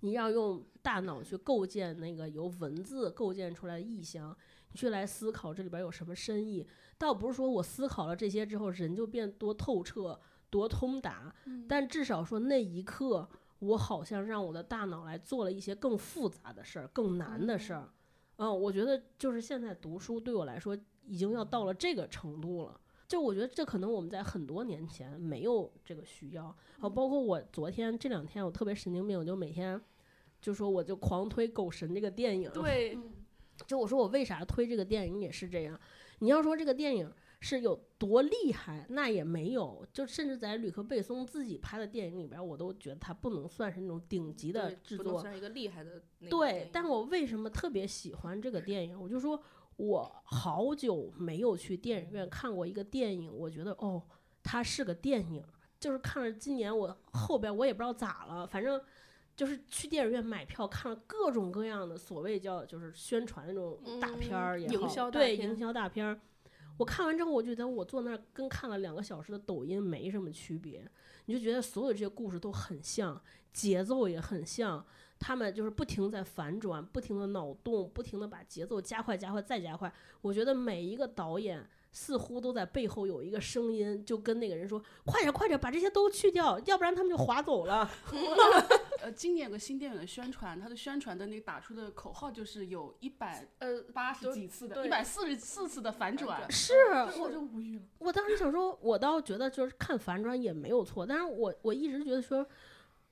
你要用大脑去构建那个由文字构建出来的意象，你去来思考这里边有什么深意。倒不是说我思考了这些之后，人就变多透彻、多通达，但至少说那一刻，我好像让我的大脑来做了一些更复杂的事儿、更难的事儿。嗯，我觉得就是现在读书对我来说已经要到了这个程度了。就我觉得这可能我们在很多年前没有这个需要啊，包括我昨天这两天我特别神经病，我就每天就说我就狂推《狗神》这个电影，对，就我说我为啥推这个电影也是这样。你要说这个电影是有多厉害，那也没有。就甚至在吕克贝松自己拍的电影里边，我都觉得他不能算是那种顶级的制作。不能算一个厉害的对，但我为什么特别喜欢这个电影？我就说我好久没有去电影院看过一个电影，我觉得哦，它是个电影。就是看了今年我后边我也不知道咋了，反正就是去电影院买票看了各种各样的所谓叫就是宣传那种大片儿也好，嗯营销大片对营销大片儿。我看完之后，我觉得我坐那儿跟看了两个小时的抖音没什么区别，你就觉得所有这些故事都很像，节奏也很像，他们就是不停在反转，不停的脑洞，不停的把节奏加快、加快再加快。我觉得每一个导演似乎都在背后有一个声音，就跟那个人说：“快点，快点，把这些都去掉，要不然他们就划走了。呃，今年有个新电影的宣传，它的宣传的那个打出的口号就是有一百呃，八十几次的，一百四十四次的反转。是我就无语了。我当时想说，我倒觉得就是看反转也没有错，但是我我一直觉得说，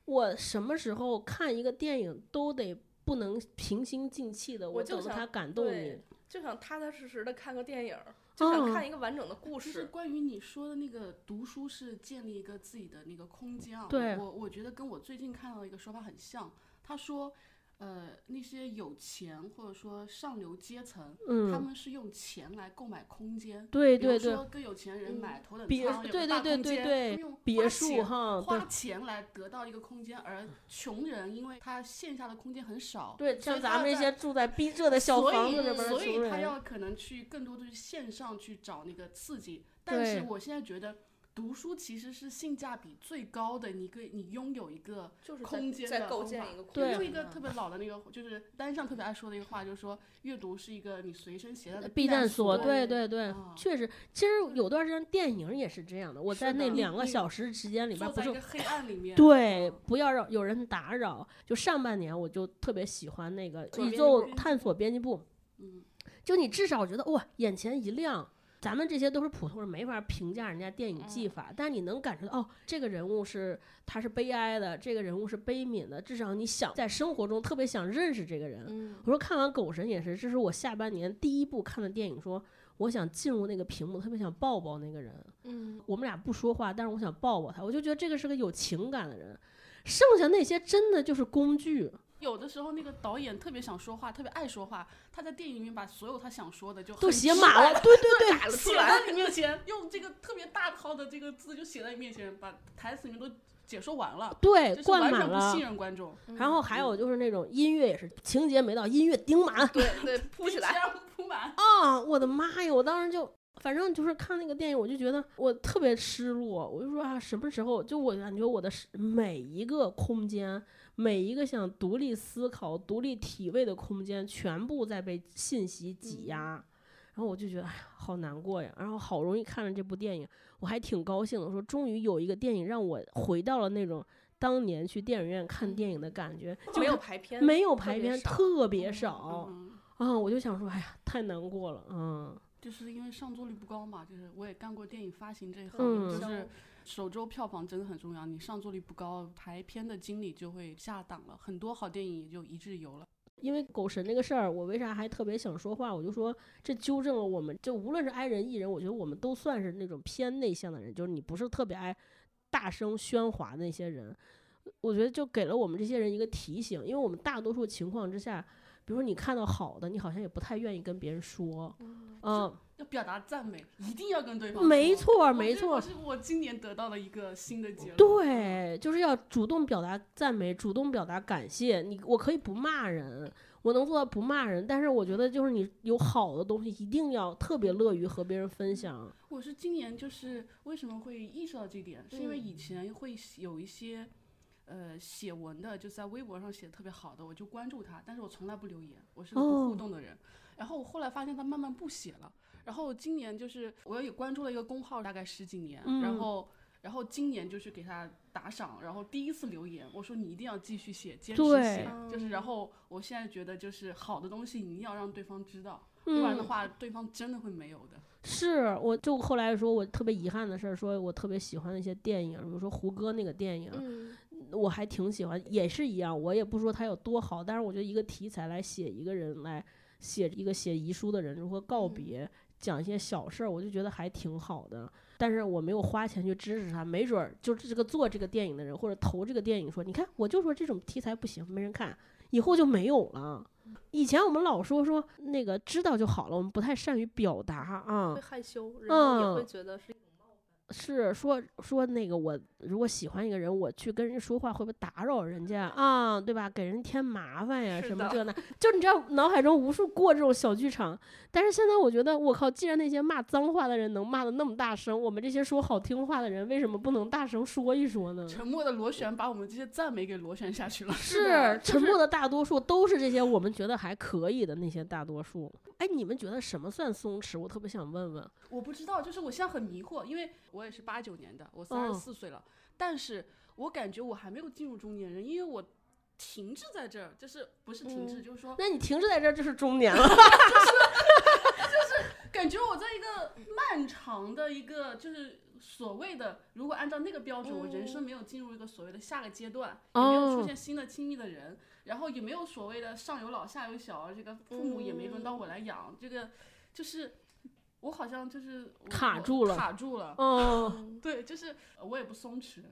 我什么时候看一个电影都得不能平心静气的，我就想等着它感动你对。就想踏踏实实的看个电影，就想嗯看一个完整的故事就是。关于你说的那个读书是建立一个自己的那个空间啊，对我我觉得跟我最近看到的一个说法很像。他说，呃，那些有钱或者说上流阶层，他嗯，们是用钱来购买空间。对对对比如说，跟有钱人嗯买头等别舱，有对个大对对对空间对他们用别花墅钱哈，花钱来得到一个空间，而穷人因为他线下的空间很少，对，所以像咱们这些住在逼仄的小所以房子里边所以，他要可能去更多的去线上去找那个刺激。但是我现在觉得读书其实是性价比最高的，你可以你拥有一个就是空间在的方法构建一个空对间用一个特别老的那个，就是单上特别爱说的一个话，就是说阅读是一个你随身携带的呃避难所，对对对啊，确实，其实有段时间电影也是这样的，我在那两个小时时间里边不是在一个黑暗里面，对，嗯不要让有人打扰。就上半年我就特别喜欢那个宇宙探索编辑部，嗯，就你至少觉得哇，眼前一亮。咱们这些都是普通人，没法评价人家电影技法，但是你能感受到哦，这个人物是他是悲哀的，这个人物是悲悯的，至少你想在生活中特别想认识这个人。嗯我说看完《狗神》也是，这是我下半年第一部看的电影，说我想进入那个屏幕，特别想抱抱那个人。嗯，我们俩不说话，但是我想抱抱他，我就觉得这个是个有情感的人。剩下那些真的就是工具，有的时候那个导演特别想说话，特别爱说话，他在电影里面把所有他想说的就都写满了。对对对，打 了出写来。在你面前，用这个特别大套的这个字就写在你面前，把台词里面都解说完了，对，就是灌满了不信。任观众，然后还有就是那种音乐也是情节没到，音乐顶满对 对，铺起来。铺满。啊！我的妈呀！我当时就。反正就是看那个电影，我就觉得我特别失落。我就说啊，什么时候？就我感觉我的每一个空间，每一个想独立思考、独立体味的空间，全部在被信息挤压。然然后我就觉得哎呀，好难过呀。然后好容易看了这部电影，我还挺高兴的，我说终于有一个电影让我回到了那种当年去电影院看电影的感觉，就没有排片，没有排片，特别少特别少嗯，啊！我就想说，哎呀，太难过了，嗯就是因为上座率不高嘛，就是我也干过电影发行这一行，嗯就是首周票房真的很重要，你上座率不高，排片的经理就会下档了，很多好电影也就一日游了。因为狗神那个事儿，我为啥还特别想说话？我就说这纠正了我们，就无论是 i 人艺人，我觉得我们都算是那种偏内向的人，就是你不是特别爱大声喧哗的那些人。我觉得就给了我们这些人一个提醒，因为我们大多数情况之下，比如说你看到好的，你好像也不太愿意跟别人说，嗯，要表达赞美，一定要跟对方说没错我没错这个是我今年得到了一个新的结论。对，就是要主动表达赞美，主动表达感谢。你我可以不骂人，我能做到不骂人，但是我觉得就是你有好的东西，一定要特别乐于和别人分享。我是今年就是为什么会意识到这一点，是因为嗯以前会有一些。呃，写文的就在微博上写的特别好的，我就关注他，但是我从来不留言，我是个不哦互动的人。然后我后来发现他慢慢不写了，然后今年就是我也关注了一个公号，大概十几年，嗯。然后然后今年就是给他打赏，然后第一次留言，我说你一定要继续写，坚持写，就是然后我现在觉得就是好的东西你一定要让对方知道，不然的嗯，话对方真的会没有的。是，我就后来说我特别遗憾的事儿，说我特别喜欢的一些电影，比如说胡歌那个电影，嗯，我还挺喜欢，也是一样。我也不说他有多好，但是我觉得一个题材来写一个人，来写一个写遗书的人如何告嗯。别，讲一些小事儿，我就觉得还挺好的。但是我没有花钱去支持他，没准儿就是这个做这个电影的人或者投这个电影说，你看我就说这种题材不行，没人看，以后就没有了。以前我们老说说那个知道就好了，我们不太善于表达啊会。害羞，然后也嗯会觉得是是说说那个我如果喜欢一个人，我去跟人说话会不会打扰人家啊？对吧？给人添麻烦呀，什么这那，就你知道脑海中无数过这种小剧场。但是现在我觉得，我靠，既然那些骂脏话的人能骂的那么大声，我们这些说好听话的人为什么不能大声说一说呢？沉默的螺旋把我们这些赞美给螺旋下去了。是沉默的大多数都是这些我们觉得还可以的那些大多数。哎，你们觉得什么算松弛？我特别想问问。我不知道，就是我现在很迷惑，因为我也是八九年的，我三十嗯四岁了，但是我感觉我还没有进入中年人，因为我停滞在这儿，就是不是停滞，嗯就是说那你停滞在这儿就是中年了。就是就是感觉我在一个漫长的一个就是所谓的，如果按照那个标准，我人生没有进入一个所谓的下个阶段，也没有出哦现新的亲密的人，然后也没有所谓的上有老下有小，这个父母也没轮到我来养，这个就是我好像就是卡住了卡住了。哦，嗯 对，就是我也不松弛。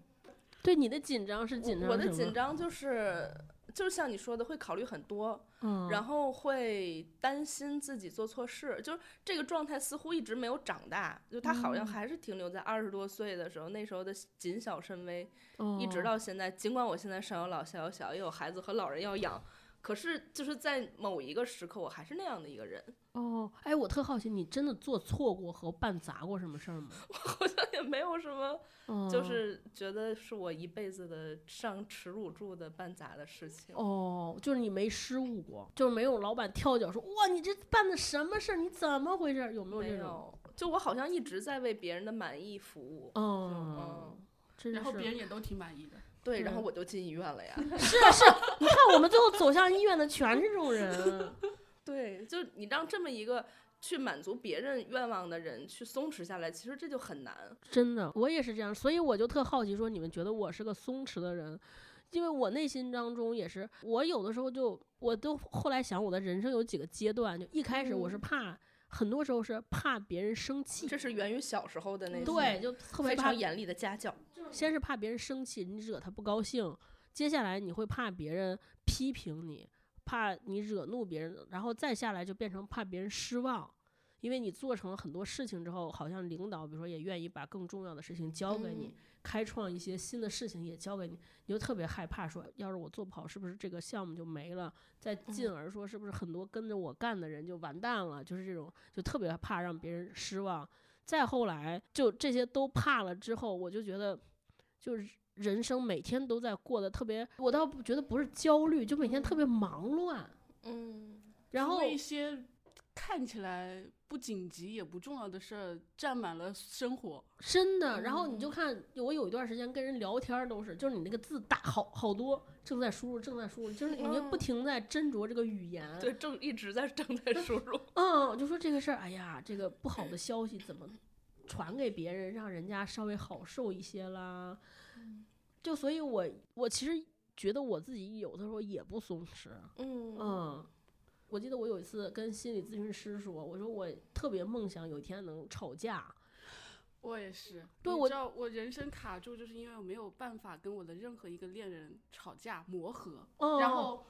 对你的紧张是紧张我我的紧张就是就是像你说的，会考虑很多，嗯，然后会担心自己做错事，就是这个状态似乎一直没有长大，就他好像嗯还是停留在二十多岁的时候，那时候的谨小慎微，后一直到现在。尽管我现在上有老下有小，也有孩子和老人要养，可是就是在某一个时刻，我还是那样的一个人，哦，哎，我特好奇，你真的做错过和办砸过什么事儿吗？我好像也没有什么，哦就是觉得是我一辈子的上耻辱柱的办砸的事情。哦，就是你没失误过，就是没有老板跳脚说哇，你这办的什么事儿？你怎么回事？有没有这种？有，就我好像一直在为别人的满意服务。哦，真然后别人也都挺满意的。对，然后嗯我就进医院了呀。是啊是，你看我们最后走向医院的全是这种人。对，就你让这么一个去满足别人愿望的人去松弛下来，其实这就很难。真的，我也是这样，所以我就特好奇，说你们觉得我是个松弛的人，因为我内心当中也是，我有的时候就，我都后来想，我的人生有几个阶段，就一开始我是嗯怕，很多时候是怕别人生气，这是源于小时候的那对，就特别非怕常严厉的家教。先是怕别人生气，你惹他不高兴，接下来你会怕别人批评你，怕你惹怒别人，然后再下来就变成怕别人失望，因为你做成了很多事情之后，好像领导比如说也愿意把更重要的事情交给你，嗯开创一些新的事情也交给你，你就特别害怕说，要是我做不好，是不是这个项目就没了？再进而说，是不是很多跟着我干的人就完蛋了？就是这种，就特别怕让别人失望。再后来，就这些都怕了之后，我就觉得，就是人生每天都在过得特别，我倒不觉得不是焦虑，就每天特别忙乱。嗯，然后一些看起来不紧急也不重要的事儿占满了生活。真的。然后你就看，我有一段时间跟人聊天儿都是，就是你那个字大好好多，正在输入，正在输入，就是你就不嗯停在斟酌这个语言。对，正一直在正在输入。嗯，我就说这个事儿，哎呀，这个不好的消息怎么传给别人，让人家稍微好受一些啦。就所以我，我其实觉得我自己有的时候也不松弛。嗯嗯，我记得我有一次跟心理咨询师说，我说我特别梦想有一天能吵架。我也是，对我知道我人生卡住，就是因为我没有办法跟我的任何一个恋人吵架磨合，哦，然后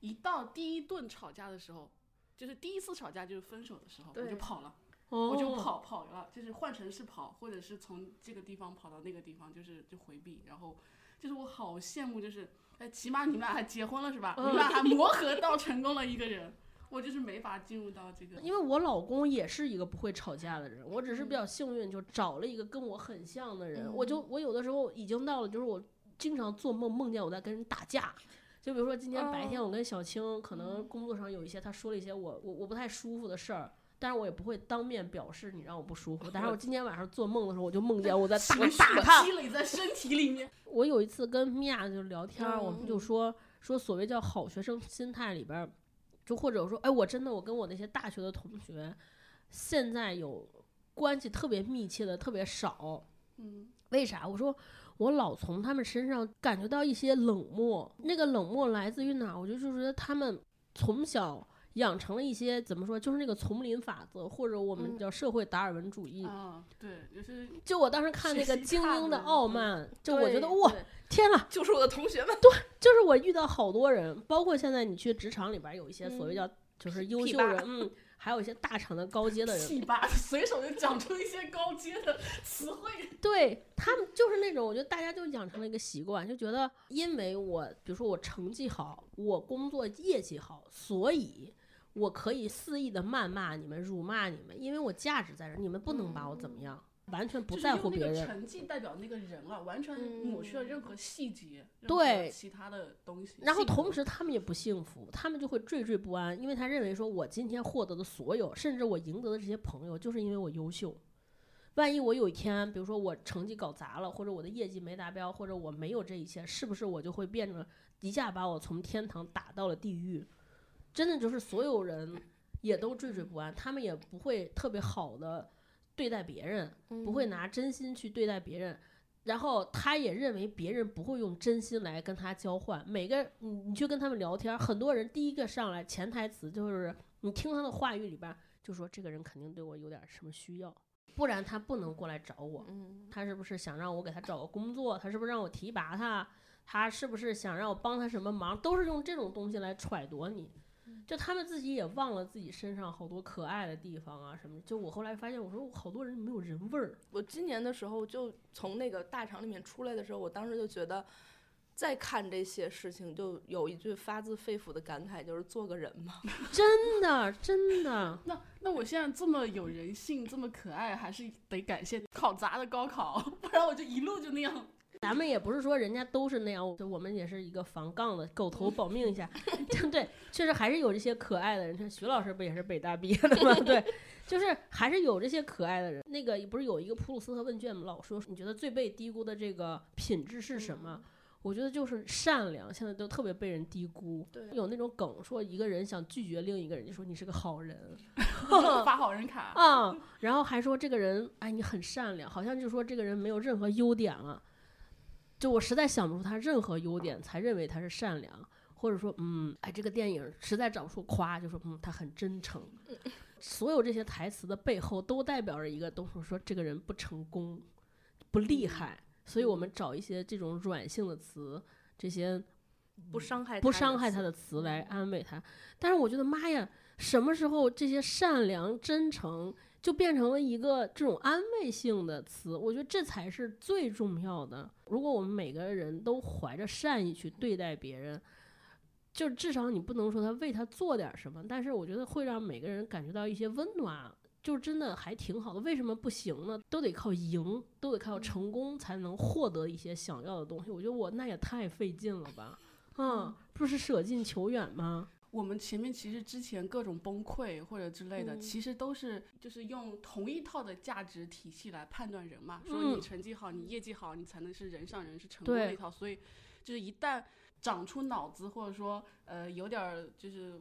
一到第一顿吵架的时候，就是第一次吵架就是分手的时候，我就跑了。我我就跑跑了，就是换城市跑，或者是从这个地方跑到那个地方，就是就回避。然后就是我好羡慕，就是哎，起码你们俩还结婚了是吧？你们俩还磨合到成功了一个人，我就是没法进入到这个。因为我老公也是一个不会吵架的人，我只是嗯比较幸运，就找了一个跟我很像的人。嗯我就我有的时候已经到了，就是我经常做梦梦见我在跟人打架。就比如说今天白天哦我跟小青可能工作上有一些，他说了一些我我我不太舒服的事儿，但是我也不会当面表示你让我不舒服。但是我 今天晚上做梦的时候，我就梦见我在打打他。积累在身体里面。我有一次跟米娅就聊天儿，我们就嗯说说所谓叫好学生心态里边儿，就或者说，哎，我真的我跟我那些大学的同学，现在有关系特别密切的特别少。嗯，为啥？我说我老从他们身上感觉到一些冷漠，那个冷漠来自于哪儿？我就就觉得他们从小养成了一些怎么说，就是那个丛林法则，或者我们嗯叫社会达尔文主义。啊，对，就是就我当时看那个精英的傲慢，就我觉得哇，天呐！就是我的同学们。对就是我遇到好多人，包括现在你去职场里边儿有一些所谓嗯叫就是优秀人，嗯，还有一些大厂的高阶的人，随手就讲出一些高阶的词汇。对他们就是那种，我觉得大家就养成了一个习惯，就觉得因为我比如说我成绩好，我工作业绩好，所以我可以肆意的谩骂你们、辱骂你们，因为我价值在这儿，你们不能把我怎么样，完全不在乎别人。成绩代表那个人啊，完全抹去了任何细节，对其他的东西。然后同时他们也不幸福，他们就会惴惴不安，因为他认为说我今天获得的所有，甚至我赢得的这些朋友，就是因为我优秀。万一我有一天，比如说我成绩搞砸了，或者我的业绩没达标，或者我没有这一切，是不是我就会变成一下把我从天堂打到了地狱？真的就是所有人也都惴惴不安，他们也不会特别好的对待别人，不会拿真心去对待别人。然后他也认为别人不会用真心来跟他交换。每个你你去跟他们聊天，很多人第一个上来潜台词就是你听他的话语里边就说这个人肯定对我有点什么需要，不然他不能过来找我。嗯，他是不是想让我给他找个工作？他是不是让我提拔他？他是不是想让我帮他什么忙？都是用这种东西来揣度你。就他们自己也忘了自己身上好多可爱的地方啊什么。就我后来发现，我说我好多人没有人味儿。我今年的时候就从那个大厂里面出来的时候，我当时就觉得，再看这些事情，就有一句发自肺腑的感慨，就是做个人嘛。真的，真的，那那我现在这么有人性，这么可爱，还是得感谢考砸的高考，不然我就一路就那样。咱们也不是说人家都是那样，就我们也是一个防杠的，狗头保命一下，对对，确实还是有这些可爱的人。像徐老师不也是北大毕业的吗？对，就是还是有这些可爱的人。那个不是有一个普鲁斯特问卷吗？老说你觉得最被低估的这个品质是什么？我觉得就是善良，现在都特别被人低估。对有那种梗说一个人想拒绝另一个人，就说你是个好人。发好人卡，啊、然后还说这个人，哎，你很善良，好像就说这个人没有任何优点了。就我实在想不出他任何优点，才认为他是善良，或者说，嗯，哎，这个电影实在找不出夸，就说，嗯，他很真诚。所有这些台词的背后，都代表着一个东西，说这个人不成功，不厉害。所以我们找一些这种软性的词，这些不伤害不伤害他的词来安慰他。但是我觉得妈呀，什么时候这些善良、真诚就变成了一个这种安慰性的词？我觉得这才是最重要的。如果我们每个人都怀着善意去对待别人，就至少你不能说他为他做点什么，但是我觉得会让每个人感觉到一些温暖。就真的还挺好的，为什么不行呢？都得靠赢，都得靠成功才能获得一些想要的东西。我觉得我那也太费劲了吧，嗯，不是舍近求远吗？我们前面其实之前各种崩溃或者之类的，嗯其实都是就是用同一套的价值体系来判断人嘛，说嗯你成绩好，你业绩好，你才能是人上人，是成功的一套。所以就是一旦长出脑子，或者说呃有点儿就是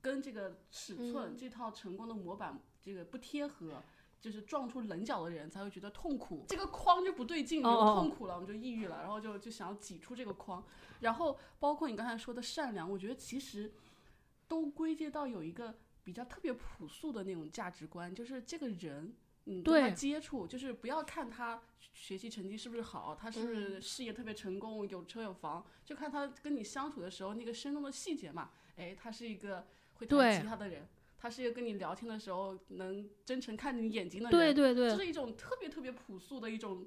跟这个尺寸、嗯这套成功的模板这个不贴合。就是撞出棱角的人才会觉得痛苦，这个框就不对劲，就痛苦了，我们就抑郁了，然后就就想要挤出这个框。然后包括你刚才说的善良，我觉得其实都归结到有一个比较特别朴素的那种价值观，就是这个人，你跟他接触，就是不要看他学习成绩是不是好，他是不是事业特别成功，有车有房，就看他跟你相处的时候那个生动的细节嘛。哎，他是一个会弹吉他的人，他是一个跟你聊天的时候能真诚看你眼睛的人，对对对这，是一种特别特别朴素的一种，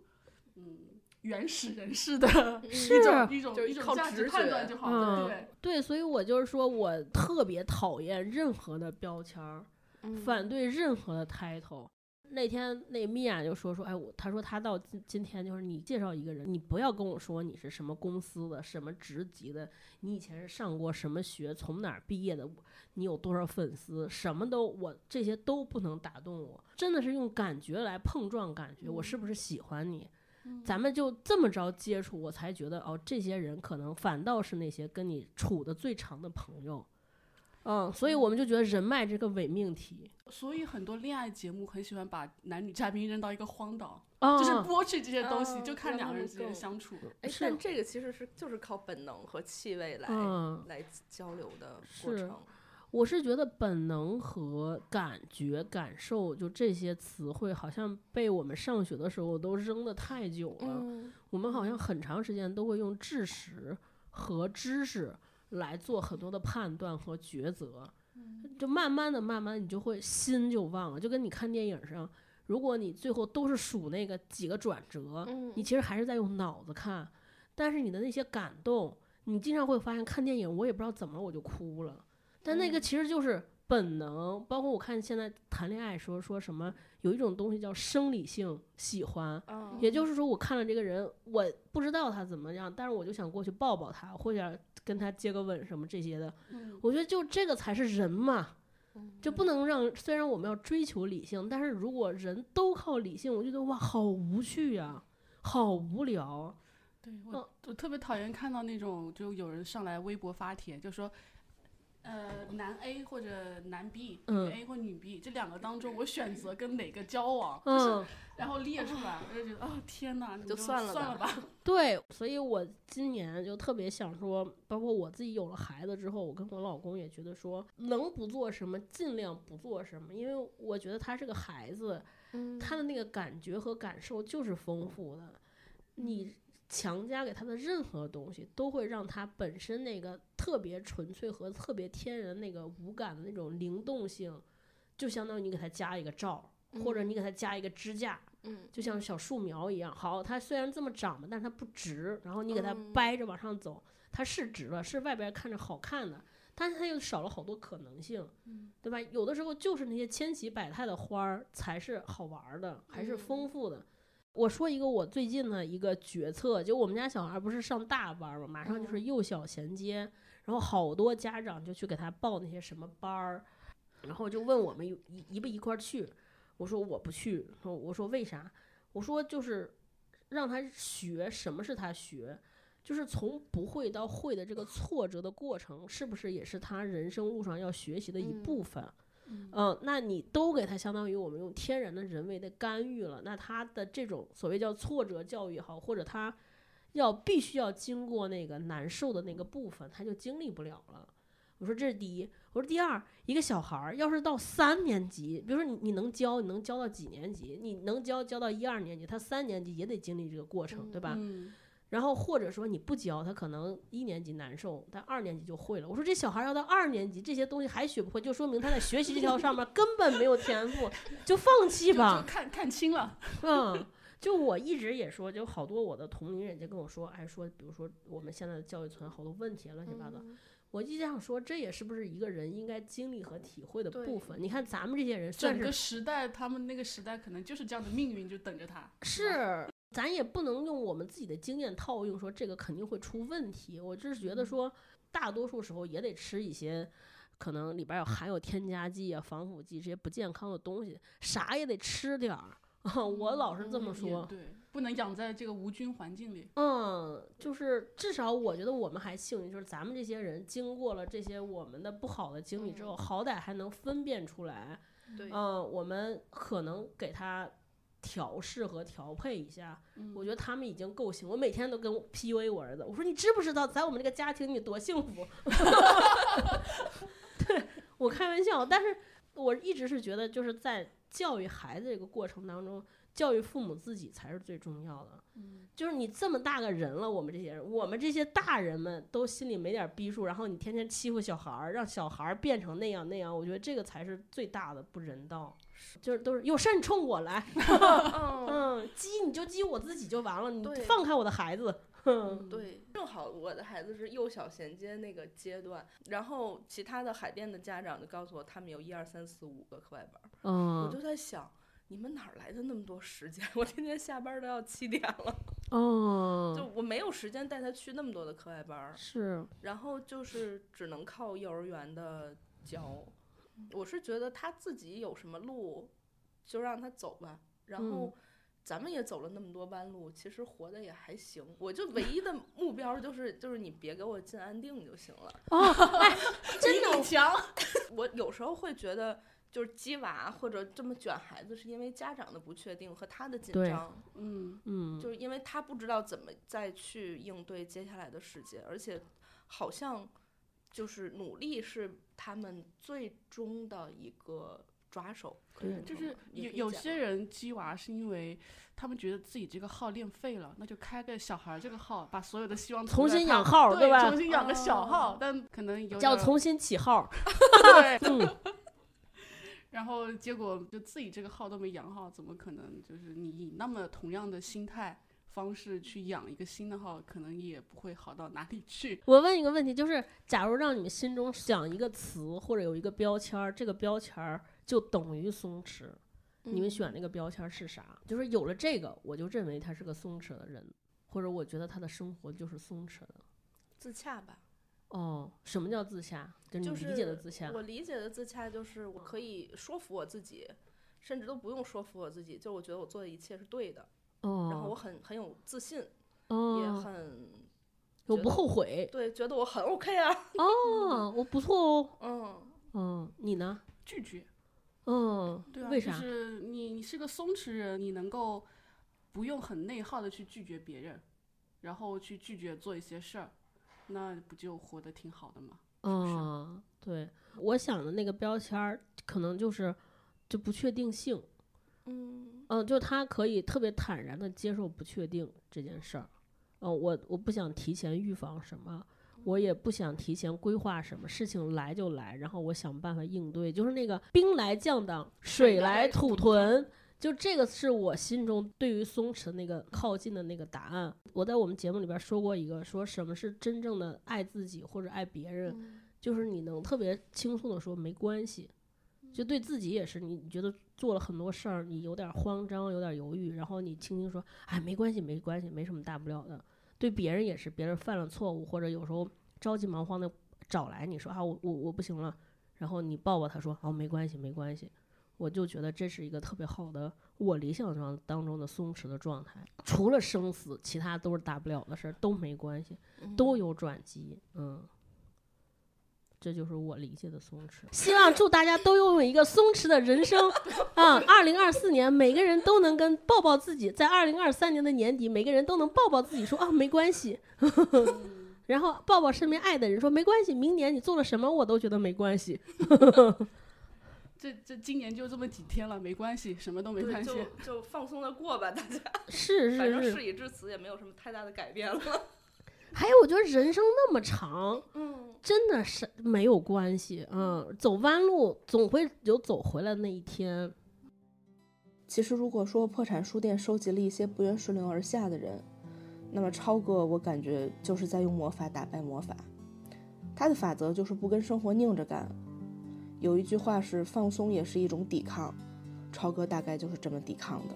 嗯，原始人士的是一种一种就一种价值判断就好了，嗯对。对，所以我就是说我特别讨厌任何的标签儿，嗯反对任何的 title。那天那米娅就说说，哎，我她说她到今今天就是你介绍一个人，你不要跟我说你是什么公司的、什么职级的，你以前是上过什么学、从哪儿毕业的，你有多少粉丝，什么都我这些都不能打动我，真的是用感觉来碰撞感觉，我是不是喜欢你？咱们就这么着接触，我才觉得哦，这些人可能反倒是那些跟你处的最长的朋友。嗯，所以我们就觉得人脉这个伪命题，所以很多恋爱节目很喜欢把男女嘉宾扔到一个荒岛，哦、就是剥去这些东西，嗯就看两个人之间相处。哎，是但这个其实是就是靠本能和气味来、嗯，来交流的过程。我是觉得本能和感觉、感受，就这些词汇，好像被我们上学的时候都扔得太久了。嗯我们好像很长时间都会用知识和知识来做很多的判断和抉择，就慢慢的、慢慢地你就会心就忘了，就跟你看电影上，如果你最后都是数那个几个转折，嗯你其实还是在用脑子看，但是你的那些感动，你经常会发现看电影我也不知道怎么我就哭了，但那个嗯其实就是本能。包括我看现在谈恋爱说说什么有一种东西叫生理性喜欢，嗯也就是说我看了这个人，我不知道他怎么样，但是我就想过去抱抱他，或者跟他接个吻什么这些的。嗯我觉得就这个才是人嘛。就不能让，虽然我们要追求理性，但是如果人都靠理性，我觉得哇，好无趣呀、好无聊。对我嗯，我特别讨厌看到那种，就有人上来微博发帖，就说，呃，男 A 或者男 B，嗯。女 A 或女 B 这两个当中，我选择跟哪个交往，就是嗯，然后列出来，我就觉得，哦天哪，你就算算了算了吧。对，所以我今年就特别想说，包括我自己有了孩子之后，我跟我老公也觉得说，能不做什么尽量不做什么，因为我觉得他是个孩子，嗯。他的那个感觉和感受就是丰富的，你强加给他的任何东西，都会让他本身那个特别纯粹和特别天然那个无感的那种灵动性，就相当于你给他加一个罩儿，或者你给他加一个支架，嗯就像小树苗一样。好，它虽然这么长吧，但是它不直，然后你给它嗯掰着往上走，它是直了，是外边看着好看的。但是它又少了好多可能性，对吧？有的时候就是那些千奇百态的花儿才是好玩儿的，还是丰富的。我说一个我最近的一个决策，就我们家小孩不是上大班嘛，马上就是幼小衔接，然后好多家长就去给他报那些什么班儿，然后就问我们一一不一块儿去，我说我不去，我说为啥？我说就是让他学什么是他学，就是从不会到会的这个挫折的过程，是不是也是他人生路上要学习的一嗯部分？嗯、那你都给他相当于我们用天然的人为的干预了，那他的这种所谓叫挫折教育也好，或者他要必须要经过那个难受的那个部分，他就经历不了了。我说这是第一，我说第二，一个小孩儿要是到三年级，比如说你你能教，你能教到几年级？你能教教到一二年级，他三年级也得经历这个过程，对吧？嗯，然后或者说你不教，他可能一年级难受，但二年级就会了。我说这小孩要到二年级，这些东西还学不会，就说明他在学习这条上面根本没有天赋，就放弃吧就。看看清了。嗯，就我一直也说，就好多我的同龄人就跟我说，哎，说比如说我们现在的教育存好多问题，乱七八糟。嗯我一直想说，这也是不是一个人应该经历和体会的部分？你看咱们这些人算整个时代，他们那个时代可能就是这样的命运，就等着他。是，咱也不能用我们自己的经验套用说这个肯定会出问题。我只是觉得说，大多数时候也得吃一些。可能里边有含有添加剂啊、防腐剂这些不健康的东西，啥也得吃点儿。我老是这么说，对，不能养在这个无菌环境里。嗯，就是至少我觉得我们还幸运，就是咱们这些人经过了这些我们的不好的经历之后，好歹还能分辨出来。对，嗯，我们可能给他调试和调配一下。我觉得他们已经够行。我每天都跟 PUA 我儿子，我说你知不知道在我们这个家庭你多幸福？对我开玩笑，但是我一直是觉得，就是在教育孩子这个过程当中，教育父母自己才是最重要的。嗯，就是你这么大个人了，我们这些人，我们这些大人们都心里没点逼数，然后你天天欺负小孩儿，让小孩儿变成那样那样，我觉得这个才是最大的不人道。就是都是有事儿你冲我来，嗯，激你就激我自己就完了，你放开我的孩子。对，正好我的孩子是幼小衔接那个阶段，然后其他的海淀的家长就告诉我，他们有一二三四五个课外班。嗯，我就在想，你们哪来的那么多时间？我天天下班都要七点了。哦，就我没有时间带他去那么多的课外班。是，然后就是只能靠幼儿园的教。我是觉得他自己有什么路，就让他走吧。然后。咱们也走了那么多弯路，其实活的也还行。我就唯一的目标就是，就是你别给我进安定就行了。哦，真的强。我有时候会觉得，就是鸡娃或者这么卷孩子，是因为家长的不确定和他的紧张。嗯嗯，就是因为他不知道怎么再去应对接下来的世界，而且好像就是努力是他们最终的一个。抓手，对，就是有有些人鸡娃是因为他们觉得自己这个号练废了，那就开个小孩这个号，把所有的希望重新养号，对吧？重新养个小号，但可能有叫重新起号，对，嗯。然后结果就自己这个号都没养好，怎么可能？就是你以那么同样的心态方式去养一个新的号，可能也不会好到哪里去。我问一个问题，就是假如让你们心中想一个词或者有一个标签儿，这个标签儿。就等于松弛，你们选那个标签是啥？就是有了这个，我就认为他是个松弛的人，或者我觉得他的生活就是松弛的，自洽吧。哦，什么叫自洽？就你理解的自洽。我理解的自洽就是我可以说服我自己，甚至都不用说服我自己，就我觉得我做的一切是对的。哦。然后我很很有自信，哦，也很，我不后悔。对，觉得我很 OK 啊。哦，我不错哦。嗯嗯，你呢？拒绝。嗯，对啊，为啥？就是你，你是个松弛人，你能够不用很内耗的去拒绝别人，然后去拒绝做一些事儿，那不就活得挺好的吗？嗯，对，我想的那个标签儿可能就是就不确定性。嗯嗯，就他可以特别坦然的接受不确定这件事儿。嗯，我我不想提前预防什么。我也不想提前规划什么事情来就来，然后我想办法应对，就是那个兵来将挡，水来土屯，就这个是我心中对于松弛那个靠近的那个答案。我在我们节目里边说过一个，说什么是真正的爱自己或者爱别人，就是你能特别轻松的说没关系，就对自己也是，你觉得做了很多事儿，你有点慌张，有点犹豫，然后你轻轻说，哎，没关系，没关系，没什么大不了的。对别人也是，别人犯了错误或者有时候着急忙慌的找来你说啊，我我我不行了，然后你抱抱他说哦没关系没关系，我就觉得这是一个特别好的我理想状当中的松弛的状态，除了生死，其他都是大不了的事儿，都没关系，都有转机，嗯。这就是我理解的松弛。希望祝大家都拥有一个松弛的人生 啊！二零二四年，每个人都能跟抱抱自己，在二零二三年的年底，每个人都能抱抱自己，说啊没关系。然后抱抱身边爱的人，说没关系，明年你做了什么我都觉得没关系。这这今年就这么几天了，没关系，什么都没关系，就就放松的过吧，大家。是是是，反正事已至此，也没有什么太大的改变了。还有，我觉得人生那么长，嗯，真的是没有关系，嗯，走弯路总会有走回来的那一天。其实，如果说破产书店收集了一些不愿顺流而下的人，那么超哥，我感觉就是在用魔法打败魔法。他的法则就是不跟生活拧着干。有一句话是放松也是一种抵抗，超哥大概就是这么抵抗的。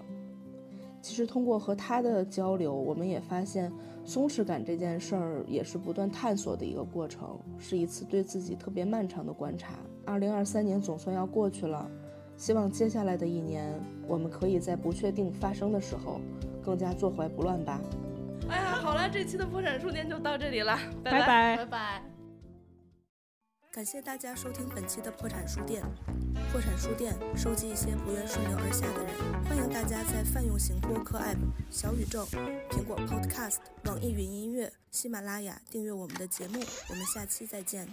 其实通过和他的交流，我们也发现。松弛感这件事儿也是不断探索的一个过程，是一次对自己特别漫长的观察。二零二三年总算要过去了，希望接下来的一年，我们可以在不确定发生的时候，更加坐怀不乱吧。哎呀，好了，这期的破产书店就到这里了，拜拜拜拜。感谢大家收听本期的破产书店。破产书店收集一些不愿顺流而下的人，欢迎大家在泛用型播客 App、小宇宙、苹果 Podcast、网易云音乐、喜马拉雅订阅我们的节目。我们下期再见。